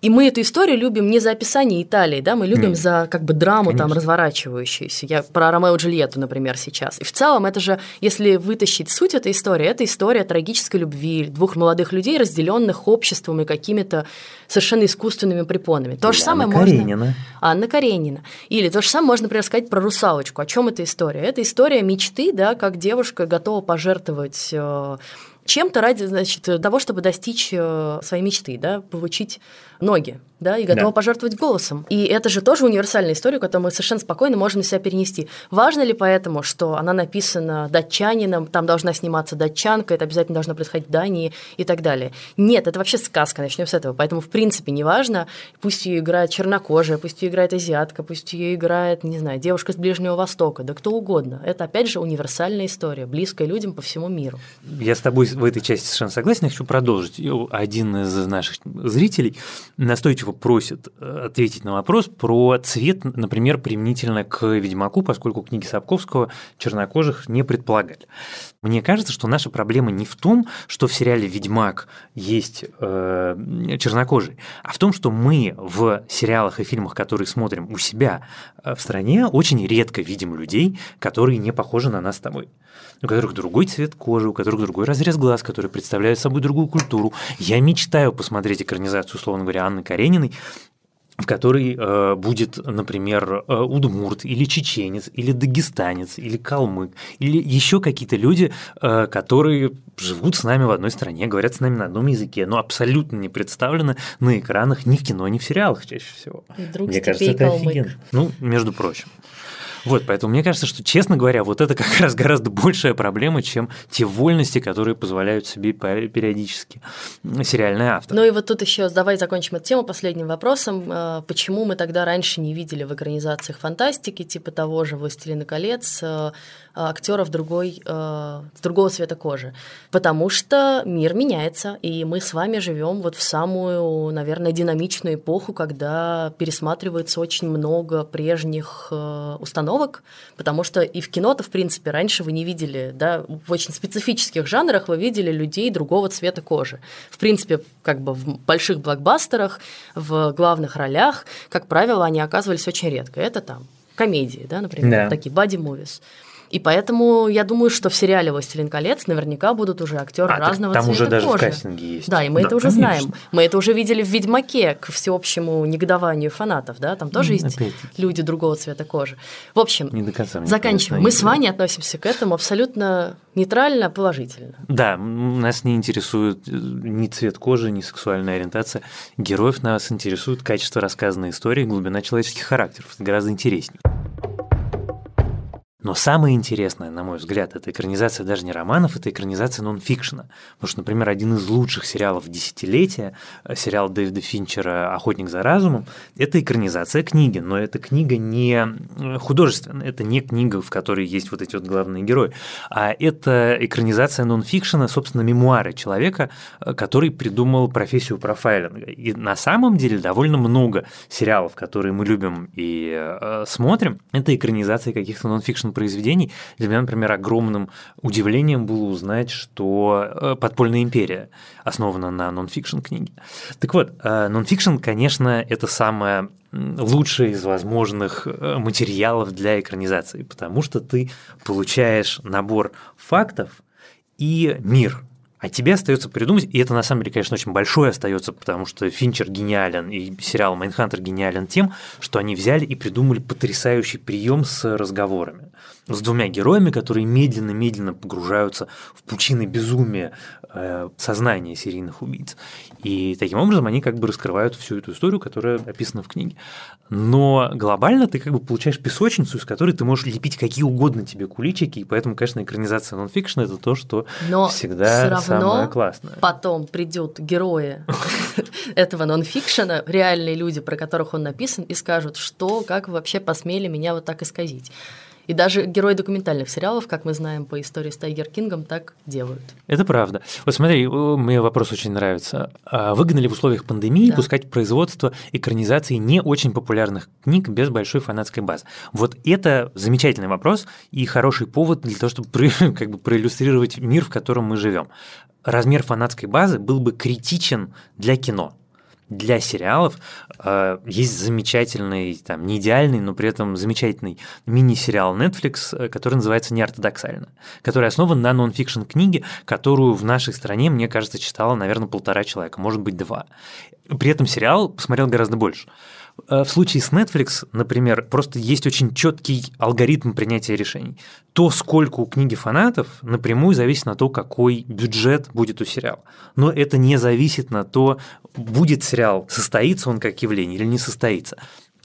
И мы эту историю любим не за описание Италии, да, мы любим Не. за как бы драму там Конечно. разворачивающуюся. Я про Ромео и Джульетту, например, сейчас. И в целом это же, если вытащить суть этой истории, это история трагической любви двух молодых людей, разделенных обществом и какими-то совершенно искусственными препонами. То же Или самое Анна можно... Каренина. Анна Каренина. Или то же самое можно, например, сказать про русалочку. О чем эта история? Это история мечты, да, как девушка готова пожертвовать э, чем-то ради значит, того, чтобы достичь э, своей мечты, да, получить ноги, да, и готова Да. пожертвовать голосом. И это же тоже универсальная история, которую мы совершенно спокойно можем на себя перенести. Важно ли поэтому, что она написана датчанином, там должна сниматься датчанка, это обязательно должно происходить в Дании и так далее? Нет, это вообще сказка, начнем с этого. Поэтому, в принципе, неважно, пусть ее играет чернокожая, пусть ее играет азиатка, пусть ее играет, не знаю, девушка с Ближнего Востока, да кто угодно. Это, опять же, универсальная история, близкая людям по всему миру. Я с тобой в этой части совершенно согласен. Я хочу продолжить. Один из наших зрителей настойчиво просит э, ответить на вопрос про цвет, например, применительно к Ведьмаку, поскольку книги Сапковского чернокожих не предполагали. Мне кажется, что наша проблема не в том, что в сериале «Ведьмак» есть э, чернокожий, а в том, что мы в сериалах и фильмах, которые смотрим у себя э, в стране, очень редко видим людей, которые не похожи на нас с тобой у которых другой цвет кожи, у которых другой разрез глаз, которые представляют собой другую культуру. Я мечтаю посмотреть экранизацию, условно говоря, Анны Карениной, в которой э, будет, например, э, удмурт или чеченец, или дагестанец, или калмык, или еще какие-то люди, э, которые живут с нами в одной стране, говорят с нами на одном языке, но абсолютно не представлены на экранах ни в кино, ни в сериалах чаще всего. И вдруг Мне кажется, это калмык. офигенно. Ну, между прочим. Вот, поэтому мне кажется, что, честно говоря, вот это как раз гораздо большая проблема, чем те вольности, которые позволяют себе пе- периодически сериальные авторы. Ну и вот тут еще давай закончим эту тему последним вопросом. Э, Почему мы тогда раньше не видели в экранизациях фантастики, типа того же «Властелина колец», э, актеров другой, э, с другого цвета кожи? Потому что мир меняется, и мы с вами живем вот в самую, наверное, динамичную эпоху, когда пересматривается очень много прежних э, установок, потому что и в кино-то, в принципе, раньше вы не видели, да, в очень специфических жанрах вы видели людей другого цвета кожи. В принципе, как бы в больших блокбастерах, в главных ролях, как правило, они оказывались очень редко. Это там комедии, да, например, Да. такие body-movies. И поэтому я думаю, что в сериале «Властелин колец» наверняка будут уже актеры А, так разного там цвета уже даже в кожи. кастинге есть. Да, и мы Да, это уже конечно. знаем. Мы это уже видели в «Ведьмаке» к всеобщему негодованию фанатов, да, там тоже М, есть опять-таки. люди другого цвета кожи. В общем, Не до конца. заканчиваем. Мы с Ваней относимся к этому абсолютно нейтрально, положительно. Да, нас не интересует э, ни цвет кожи, ни сексуальная ориентация героев, нас интересует качество рассказанной истории, глубина человеческих характеров. Это гораздо интереснее. Но самое интересное, на мой взгляд, это экранизация даже не романов, это экранизация нон-фикшена. Потому что, например, один из лучших сериалов десятилетия, э, сериал Дэвида Финчера «Охотник за разумом», это экранизация книги, но эта книга не э, художественная, это не книга, в которой есть вот эти вот главные герои, а это экранизация нон-фикшена, собственно, мемуары человека, э, который придумал профессию профайлинга. И на самом деле довольно много сериалов, которые мы любим и смотрим, это экранизация каких-то нон-фикшн произведений. Для меня, например, огромным удивлением было узнать, что э, «Подпольная империя» основана на нон-фикшн книге. Так вот, э, нон-фикшн, конечно, это самое лучшее из возможных э, материалов для экранизации, потому что ты получаешь набор фактов и мир. А тебе остается придумать, и это на самом деле, конечно, очень большое остается, потому что Финчер гениален, и сериал Mindhunter гениален тем, что они взяли и придумали потрясающий прием с разговорами. С двумя героями, которые медленно-медленно погружаются в пучины безумия э, сознания серийных убийц. И таким образом они как бы раскрывают всю эту историю, которая описана в книге. Но глобально ты как бы получаешь песочницу, из которой ты можешь лепить какие угодно тебе куличики, и поэтому, конечно, экранизация нонфикшн – это то, что Но всегда равно. Потом придут герои этого нонфикшена, реальные люди, про которых он написан, и скажут, что, как вы вообще посмели меня вот так исказить. И даже герои документальных сериалов, как мы знаем по истории с Тайгер Кингом, так делают. Это правда. Вот смотри, мне вопрос очень нравится. А Выгодно ли в условиях пандемии Да. пускать производство экранизации не очень популярных книг без большой фанатской базы? Вот это замечательный вопрос и хороший повод для того, чтобы как бы проиллюстрировать мир, в котором мы живем. Размер фанатской базы был бы критичен для кино. Для сериалов э, есть замечательный, там, не идеальный, но при этом замечательный мини-сериал Netflix, э, который называется «Неортодоксально», который основан на нон-фикшн книге, которую в нашей стране, мне кажется, читало, наверное, полтора человека, может быть, два. При этом сериал посмотрел гораздо больше. Э, в случае с Netflix, например, просто есть очень четкий алгоритм принятия решений. То, сколько у книги фанатов, напрямую зависит на то, какой бюджет будет у сериала. Но это не зависит на то, будет сериал, состоится он как явление или не состоится.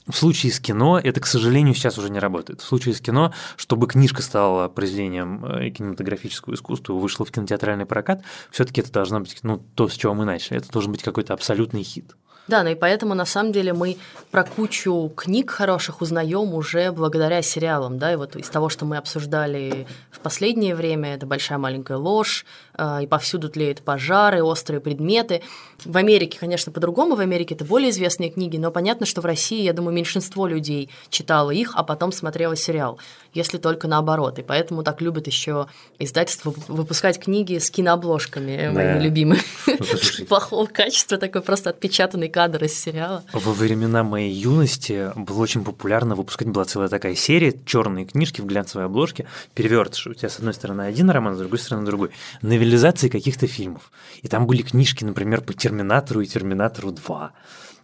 В случае с кино это, к сожалению, сейчас уже не работает. В случае с кино, чтобы книжка стала произведением э, кинематографического искусства и вышла в кинотеатральный прокат, все-таки это должно быть ну, то, с чего мы начали. Это должен быть какой-то абсолютный хит. Да, ну и поэтому на самом деле мы про кучу книг хороших узнаем уже благодаря сериалам, да, и вот из того, что мы обсуждали в последнее время, это большая маленькая ложь, и повсюду тлеют пожары, острые предметы. В Америке, конечно, по-другому, в Америке это более известные книги, но понятно, что в России, я думаю, меньшинство людей читало их, а потом смотрело сериал, если только наоборот. И поэтому так любят еще издательства выпускать книги с кинообложками, да. моими любимыми. Плохого качества, такой просто отпечатанный кадр из сериала. Во времена моей юности было очень популярно выпускать, была целая такая серия, черные книжки в глянцевой обложке, перевертыш. У тебя с одной стороны один роман, с другой стороны другой. Новелизации каких-то фильмов. И там были книжки, например, по Терминатору и Терминатору 2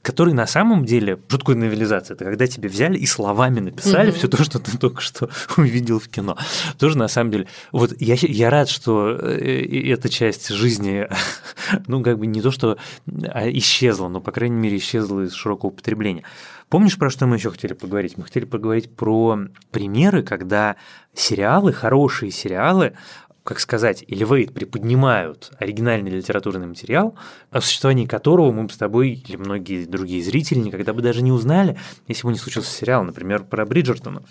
который на самом деле, такое новелизация? Это когда тебе взяли и словами написали mm-hmm. все то, что ты только что увидел в кино. Тоже на самом деле. Вот я, я рад, что э, эта часть жизни, ну, как бы не то, что а, исчезла, но, по крайней мере, исчезла из широкого употребления. Помнишь, про что мы еще хотели поговорить? Мы хотели поговорить про примеры, когда сериалы, хорошие сериалы, как сказать, элевейт приподнимают оригинальный литературный материал, о существовании которого мы с тобой или многие другие зрители никогда бы даже не узнали, если бы не случился сериал, например, про Бриджертона.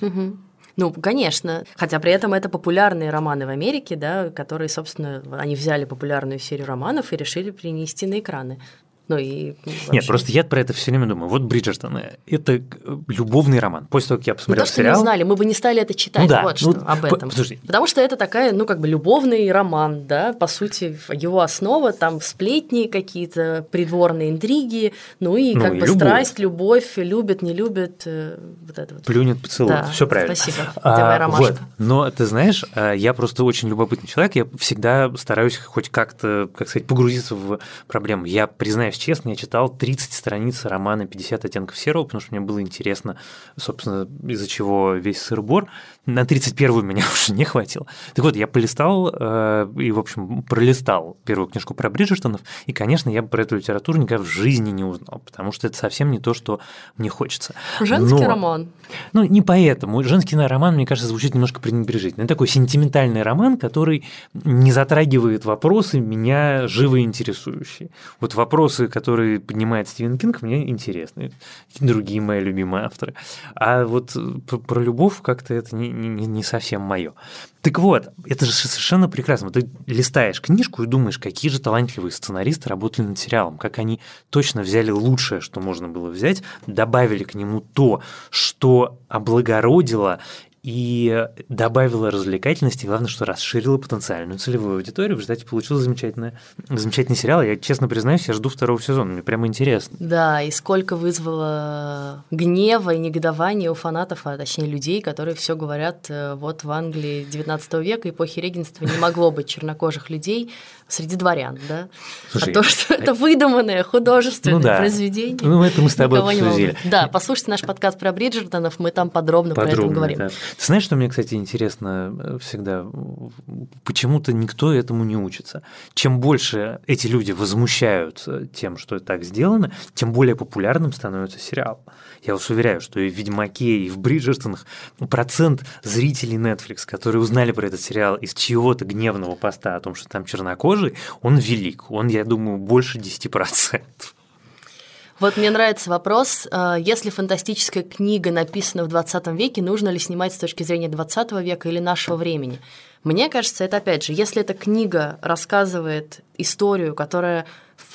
Ну, конечно. Хотя при этом это популярные романы в Америке, да, которые, собственно, они взяли популярную серию романов и решили принести на экраны. Ну и вообще... Нет, просто я про это все время думаю. Вот Бриджертон – это любовный роман. После того, как я посмотрел ну, то, что сериал… не знали, мы бы не стали это читать, ну, да, вот ну, что, об этом. Послушай. Потому что это такая, ну, как бы любовный роман, да, по сути, его основа, там сплетни какие-то, придворные интриги, ну и ну, как и бы любовь. страсть, любовь, любят, не любят, э, вот это вот. Плюнет, поцелует, да, все правильно. Спасибо, а, ромашка. Вот. Но ты знаешь, а, я просто очень любопытный человек, я всегда стараюсь хоть как-то, как сказать, погрузиться в проблему. Я признаюсь честно, я читал 30 страниц романа «50 оттенков серого», потому что мне было интересно, собственно, из-за чего весь сыр-бор. На 31-ю меня уже не хватило. Так вот, я полистал э, и, в общем, пролистал первую книжку про Бриджертонов, и, конечно, я про эту литературу никогда в жизни не узнал, потому что это совсем не то, что мне хочется. Женский Но, роман. Ну, не поэтому. Женский роман, мне кажется, звучит немножко пренебрежительно. Это такой сентиментальный роман, который не затрагивает вопросы меня живо интересующие. Вот вопросы, которые поднимает Стивен Кинг, мне интересны. Другие мои любимые авторы. А вот про любовь как-то это не, не, не совсем мое. Так вот, это же совершенно прекрасно. Ты листаешь книжку и думаешь, какие же талантливые сценаристы работали над сериалом, как они точно взяли лучшее, что можно было взять, добавили к нему то, что облагородило и добавила развлекательности, главное, что расширила потенциальную целевую аудиторию. В результате получился замечательный, замечательный сериал. Я честно признаюсь, я жду второго сезона, мне прямо интересно. Да, и сколько вызвало гнева и негодования у фанатов, а точнее людей, которые все говорят, э, вот в Англии 19 века, эпохи регенства, не могло быть чернокожих людей среди дворян, да? Слушай, а то, что а... это выдуманное художественное ну, да. произведение. Ну, это мы с тобой обсудили. Да, послушайте наш подкаст про Бриджертонов, мы там подробно, подробно про это говорим. Да. Ты знаешь, что мне, кстати, интересно э, всегда? Почему-то никто этому не учится. Чем больше эти люди возмущаются тем, что так сделано, тем более популярным становится сериал. Я вас уверяю, что и в «Ведьмаке», и в «Бриджертонах» процент зрителей Netflix, которые узнали про этот сериал из чьего-то гневного поста о том, что там чернокожий, он велик. Он, я думаю, больше 10%. Вот мне нравится вопрос, э, если фантастическая книга написана в 20 веке, нужно ли снимать с точки зрения 20 века или нашего времени? Мне кажется, это опять же, если эта книга рассказывает историю, которая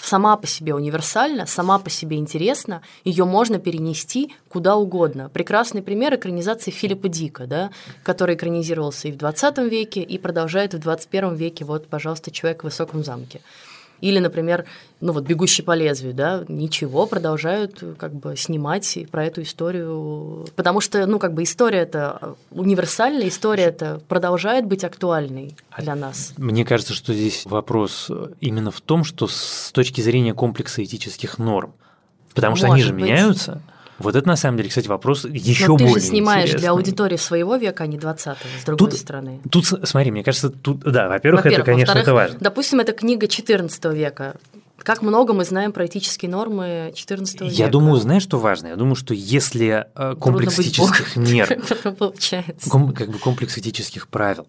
сама по себе универсальна, сама по себе интересна, ее можно перенести куда угодно. Прекрасный пример экранизации Филиппа Дика, да, который экранизировался и в 20 веке, и продолжает в 21 веке, вот, пожалуйста, «Человек в высоком замке». Или, например, ну вот «Бегущий по лезвию», да, ничего, продолжают как бы снимать про эту историю, потому что, ну, как бы история это универсальная, история это продолжает быть актуальной для нас. Мне кажется, что здесь вопрос именно в том, что с точки зрения комплекса этических норм, потому что Может они же быть. меняются, Вот это на самом деле, кстати, вопрос еще Но более ты же снимаешь интересный. для аудитории своего века, а не 20-го, с другой Тут- стороны. Тут, смотри, мне кажется, тут, да, во-первых, это, Во-первых. конечно, Во-вторых, это важно. Допустим, это книга 14 века. Как много мы знаем про этические нормы 14 века. Я думаю, знаешь, что важно? Я думаю, что если э, комплекс этических мер, это получается. ком- как бы комплекс этических правил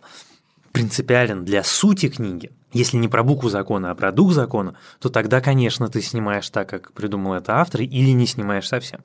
принципиален для сути книги, если не про букву закона, а про дух закона, то тогда, конечно, ты снимаешь так, как придумал это автор, или не снимаешь совсем.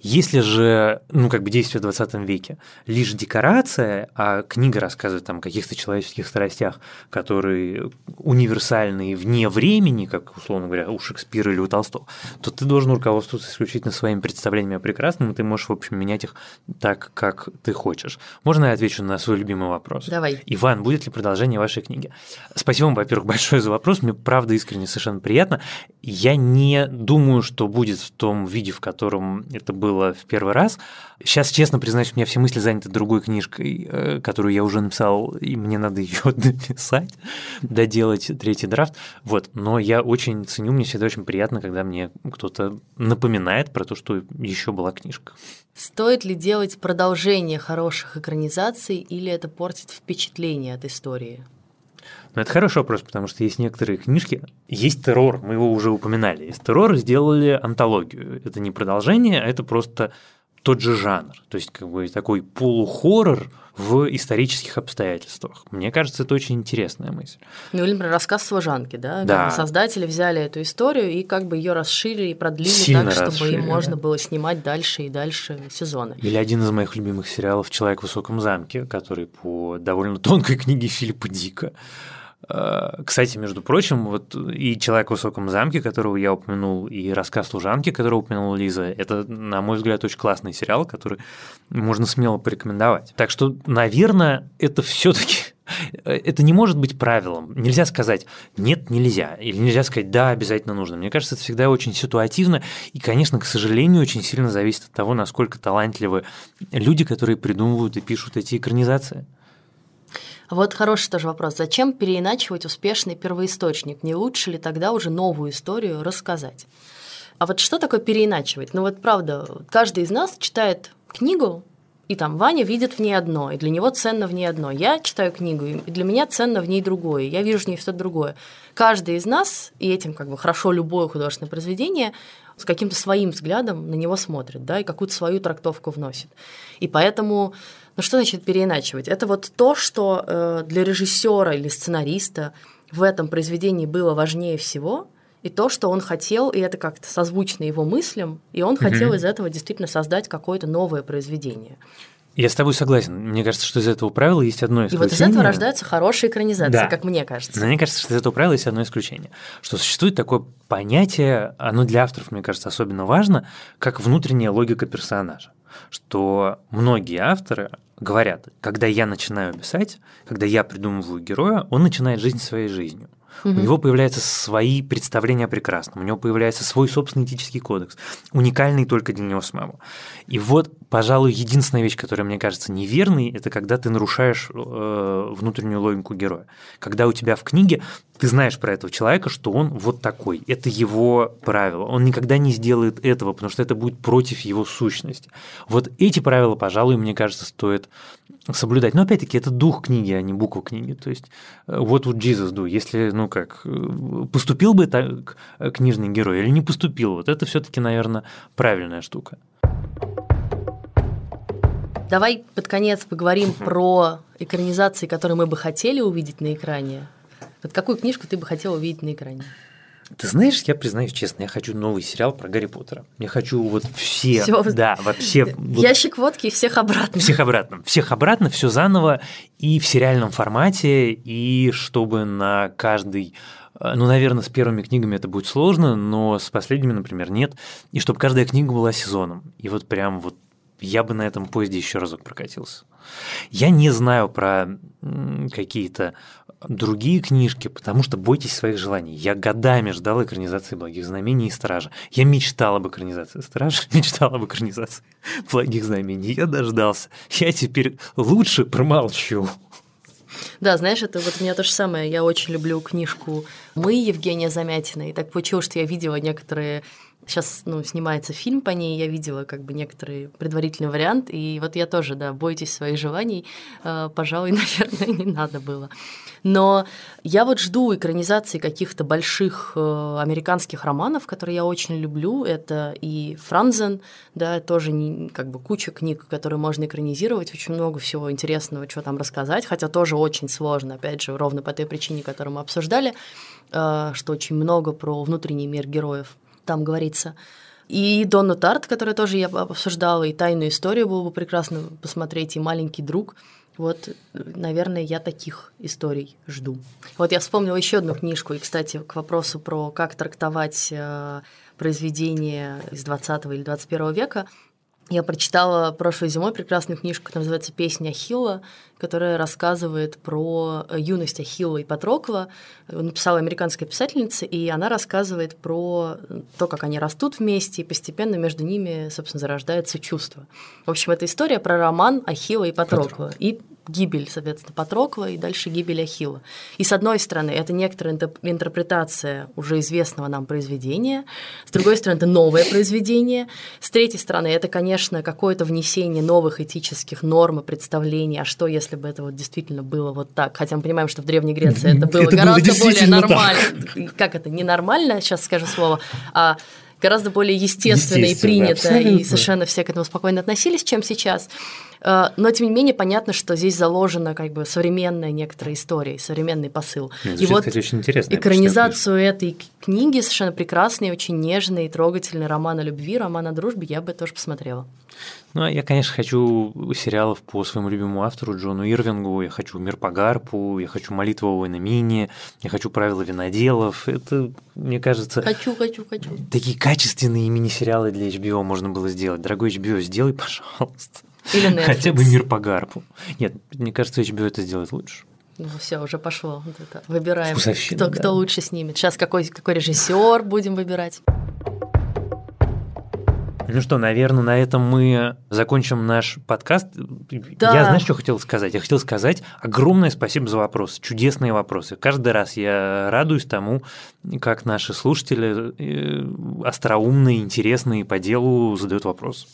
Если же, ну, как бы действие в 20 веке лишь декорация, а книга рассказывает там о каких-то человеческих страстях, которые универсальны и вне времени, как, условно говоря, у Шекспира или у Толстого, то ты должен руководствоваться исключительно своими представлениями о прекрасном, и ты можешь, в общем, менять их так, как ты хочешь. Можно я отвечу на свой любимый вопрос? Давай. Иван, будет ли продолжение вашей книги? Спасибо вам, во-первых, большое за вопрос. Мне правда искренне совершенно приятно. Я не думаю, что будет в том виде, в котором это было в первый раз. Сейчас, честно признаюсь, у меня все мысли заняты другой книжкой, э, которую я уже написал, и мне надо ее дописать, доделать третий драфт. Вот. Но я очень ценю, мне всегда очень приятно, когда мне кто-то напоминает про то, что еще была книжка. Стоит ли делать продолжение хороших экранизаций или это портит впечатление от истории? Ну, это хороший вопрос, потому что есть некоторые книжки. Есть террор, мы его уже упоминали. Из террора сделали антологию. Это не продолжение, а это просто тот же жанр. То есть, как бы такой полухоррор в исторических обстоятельствах. Мне кажется, это очень интересная мысль. Ну, или, например, рассказ служанки, да? Да. Как бы Создатели взяли эту историю и как бы ее расширили и продлили Сильно так, чтобы расширили, им можно было снимать дальше и дальше сезоны. Или один из моих любимых сериалов «Человек в высоком замке», который по довольно тонкой книге Филиппа Дика. Э, Кстати, между прочим, вот и «Человек в высоком замке», которого я упомянул, и «Рассказ служанки», которого упомянула Лиза, это, на мой взгляд, очень классный сериал, который можно смело порекомендовать. Так что, наверное, это все таки это не может быть правилом. Нельзя сказать «нет, нельзя», или нельзя сказать «да, обязательно нужно». Мне кажется, это всегда очень ситуативно, и, конечно, к сожалению, очень сильно зависит от того, насколько талантливы люди, которые придумывают и пишут эти экранизации. Вот хороший тоже вопрос. Зачем переиначивать успешный первоисточник? Не лучше ли тогда уже новую историю рассказать? А вот что такое переиначивать? Ну вот правда, каждый из нас читает книгу, и там Ваня видит в ней одно, и для него ценно в ней одно. Я читаю книгу, и для меня ценно в ней другое. Я вижу в ней что-то другое. Каждый из нас, и этим как бы хорошо любое художественное произведение, с каким-то своим взглядом на него смотрит, да, и какую-то свою трактовку вносит. И поэтому, ну что значит переиначивать? Это вот то, что э, для режиссера или сценариста в этом произведении было важнее всего, и то, что он хотел, и это как-то созвучно его мыслям, и он хотел из этого действительно создать какое-то новое произведение. Я с тобой согласен. Мне кажется, что из этого правила есть одно И исключение. вот из этого рождаются хорошие экранизации, Да. как мне кажется. Но мне кажется, что из этого правила есть одно исключение. Что существует такое понятие, оно для авторов, мне кажется, особенно важно, как внутренняя логика персонажа. Что многие авторы говорят, когда я начинаю писать, когда я придумываю героя, он начинает жизнь своей жизнью. У него появляются свои представления о прекрасном, у него появляется свой собственный этический кодекс, уникальный только для него самого. И вот, пожалуй, единственная вещь, которая мне кажется неверной, это когда ты нарушаешь э, внутреннюю логику героя. Когда у тебя в книге ты знаешь про этого человека, что он вот такой, это его правило. Он никогда не сделает этого, потому что это будет против его сущности. Вот эти правила, пожалуй, мне кажется, стоит соблюдать. Но опять-таки это дух книги, а не буква книги. То есть э, what would Jesus do? Если, ну как, э, поступил бы так э, книжный герой или не поступил, вот это все-таки, наверное, правильная штука. Давай под конец поговорим про экранизации, которые мы бы хотели увидеть на экране. Вот какую книжку ты бы хотел увидеть на экране? Ты знаешь, я признаюсь честно, я хочу новый сериал про Гарри Поттера. Я хочу вот все, Всё. да, вообще вот Ящик водки и всех обратно. всех обратно, всех обратно, все заново и в сериальном формате, и чтобы на каждый э, ну, наверное, с первыми книгами это будет сложно, но с последними, например, нет. И чтобы каждая книга была сезоном. И вот прям вот я бы на этом поезде еще разок прокатился. Я не знаю про какие-то другие книжки, потому что бойтесь своих желаний. Я годами ждал экранизации «Благих знамений» и «Стража». Я мечтал об экранизации «Стража», мечтал об экранизации «Благих знамений». Я дождался. Я теперь лучше промолчу. Да, знаешь, это вот у меня то же самое. Я очень люблю книжку «Мы» Евгения Замятина. И так получилось, что я видела некоторые Сейчас ну, снимается фильм по ней, я видела как бы некоторый предварительный вариант, и вот я тоже, да, бойтесь своих желаний, э, пожалуй, наверное, не надо было. Но я вот жду экранизации каких-то больших э, американских романов, которые я очень люблю. Это и Франзен, да, тоже не, как бы куча книг, которые можно экранизировать, очень много всего интересного, что там рассказать, хотя тоже очень сложно, опять же, ровно по той причине, которую мы обсуждали, э, что очень много про внутренний мир героев там говорится. И Донну Тарт, которую тоже я обсуждала, и «Тайную историю» было бы прекрасно посмотреть, и «Маленький друг». Вот, наверное, я таких историй жду. Вот я вспомнила еще одну книжку, и, кстати, к вопросу про как трактовать э, произведения из 20 или 21 века. Я прочитала прошлой зимой прекрасную книжку, которая называется «Песня Ахилла», которая рассказывает про э, юность Ахилла и Патрокла. Написала американская писательница, и она рассказывает про то, как они растут вместе, и постепенно между ними, собственно, зарождается чувство. В общем, это история про роман Ахилла и Патрокла. И гибель, соответственно, Патрокла и дальше гибель Ахилла. И с одной стороны, это некоторая интерпретация уже известного нам произведения, с другой стороны, это новое произведение, с третьей стороны, это, конечно, какое-то внесение новых этических норм и представлений, а что, если бы это вот действительно было вот так, хотя мы понимаем, что в Древней Греции это было это гораздо было более нормально. Так. Как это, не нормально, сейчас скажу слово, а гораздо более естественно, естественно и принято, абсолютно. и совершенно все к этому спокойно относились, чем сейчас. Э, но, тем не менее, понятно, что здесь заложена как бы современная некоторая история, современный посыл. Нет, и вот очень интересно, экранизацию этой книги, совершенно прекрасный, очень нежный, трогательный роман о любви, роман о дружбе, я бы тоже посмотрела. Ну, а я, конечно, хочу сериалов по своему любимому автору Джону Ирвингу, я хочу «Мир по гарпу», я хочу «Молитва Уэйна Мини», я хочу «Правила виноделов». Это, мне кажется... Хочу, хочу, хочу. Такие качественные мини-сериалы для HBO можно было сделать. Дорогой HBO, сделай, пожалуйста. Или Netflix. Хотя бы «Мир по гарпу». Нет, мне кажется, HBO это сделает лучше. Ну, все, уже пошло. Вот это. Выбираем, кто, да. кто лучше снимет. Сейчас какой, какой режиссер будем выбирать. Ну что, наверное, на этом мы закончим наш подкаст. Да. Я, знаешь, что хотел сказать? Я хотел сказать огромное спасибо за вопросы, чудесные вопросы. Каждый раз я радуюсь тому, как наши слушатели э, остроумные, интересные по делу задают вопросы.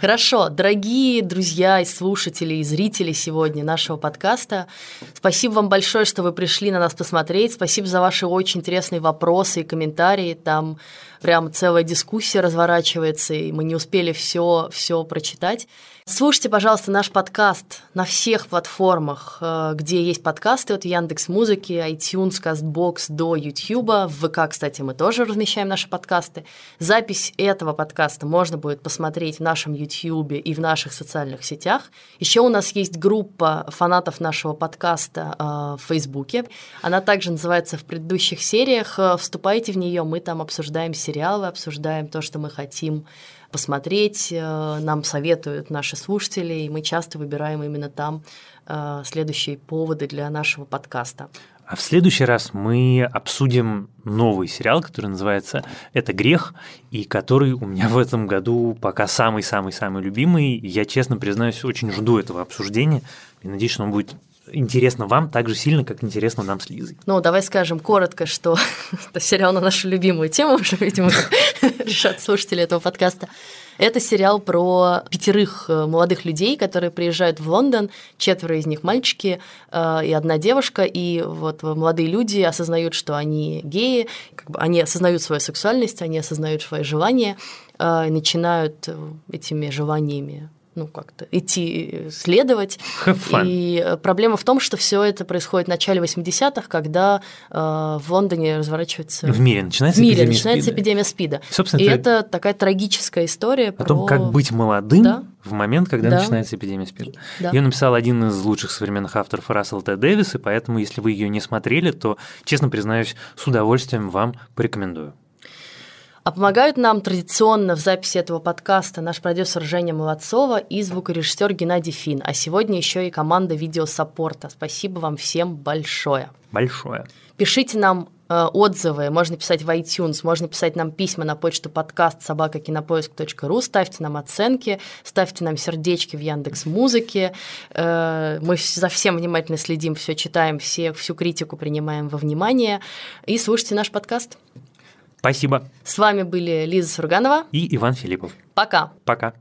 Хорошо, дорогие друзья и слушатели, и зрители сегодня нашего подкаста, спасибо вам большое, что вы пришли на нас посмотреть. Спасибо за ваши очень интересные вопросы и комментарии. Там прям целая дискуссия разворачивается, и мы не успели все, все прочитать. Слушайте, пожалуйста, наш подкаст на всех платформах, э, где есть подкасты от Яндекс Музыки, iTunes, CastBox до YouTube. В ВК, кстати, мы тоже размещаем наши подкасты. Запись этого подкаста можно будет посмотреть в нашем YouTube и в наших социальных сетях. Еще у нас есть группа фанатов нашего подкаста э, в Фейсбуке. Она также называется в предыдущих сериях. Э, вступайте в нее, мы там обсуждаем сериалы, обсуждаем то, что мы хотим посмотреть. Э, нам советуют наши слушатели, и мы часто выбираем именно там э, следующие поводы для нашего подкаста. А в следующий раз мы обсудим новый сериал, который называется «Это грех», и который у меня в этом году пока самый-самый-самый любимый. Я, честно признаюсь, очень жду этого обсуждения и надеюсь, что он будет интересно вам так же сильно, как интересно нам с Лизой. Ну, давай скажем коротко, что это сериал на нашу любимую тему уже, видимо, решат слушатели этого подкаста. Это сериал про пятерых э, молодых людей, которые приезжают в Лондон, четверо из них мальчики э, и одна девушка, и вот молодые люди осознают, что они геи, как бы они осознают свою сексуальность, они осознают свои желания, э, и начинают этими желаниями ну, как-то идти следовать. И проблема в том, что все это происходит в начале 80-х, когда э, в Лондоне разворачивается... В мире начинается в мире эпидемия начинается СПИДа. эпидемия СПИДа. Собственно, и это... это такая трагическая история о про... том, как быть молодым да? в момент, когда да. начинается эпидемия СПИДа. Да. Ее написал один из лучших современных авторов Рассел Т. Дэвис, и поэтому, если вы ее не смотрели, то, честно признаюсь, с удовольствием вам порекомендую. А помогают нам традиционно в записи этого подкаста наш продюсер Женя Молодцова и звукорежиссер Геннадий Фин. А сегодня еще и команда видеосаппорта. Спасибо вам всем большое. Большое. Пишите нам э, отзывы, можно писать в iTunes, можно писать нам письма на почту подкаст собакакинопоиск.ру, ставьте нам оценки, ставьте нам сердечки в Яндекс Музыке. Э, мы за всем внимательно следим, все читаем, все, всю критику принимаем во внимание. И слушайте наш подкаст. Спасибо. С вами были Лиза Сурганова и Иван Филиппов. Пока. Пока.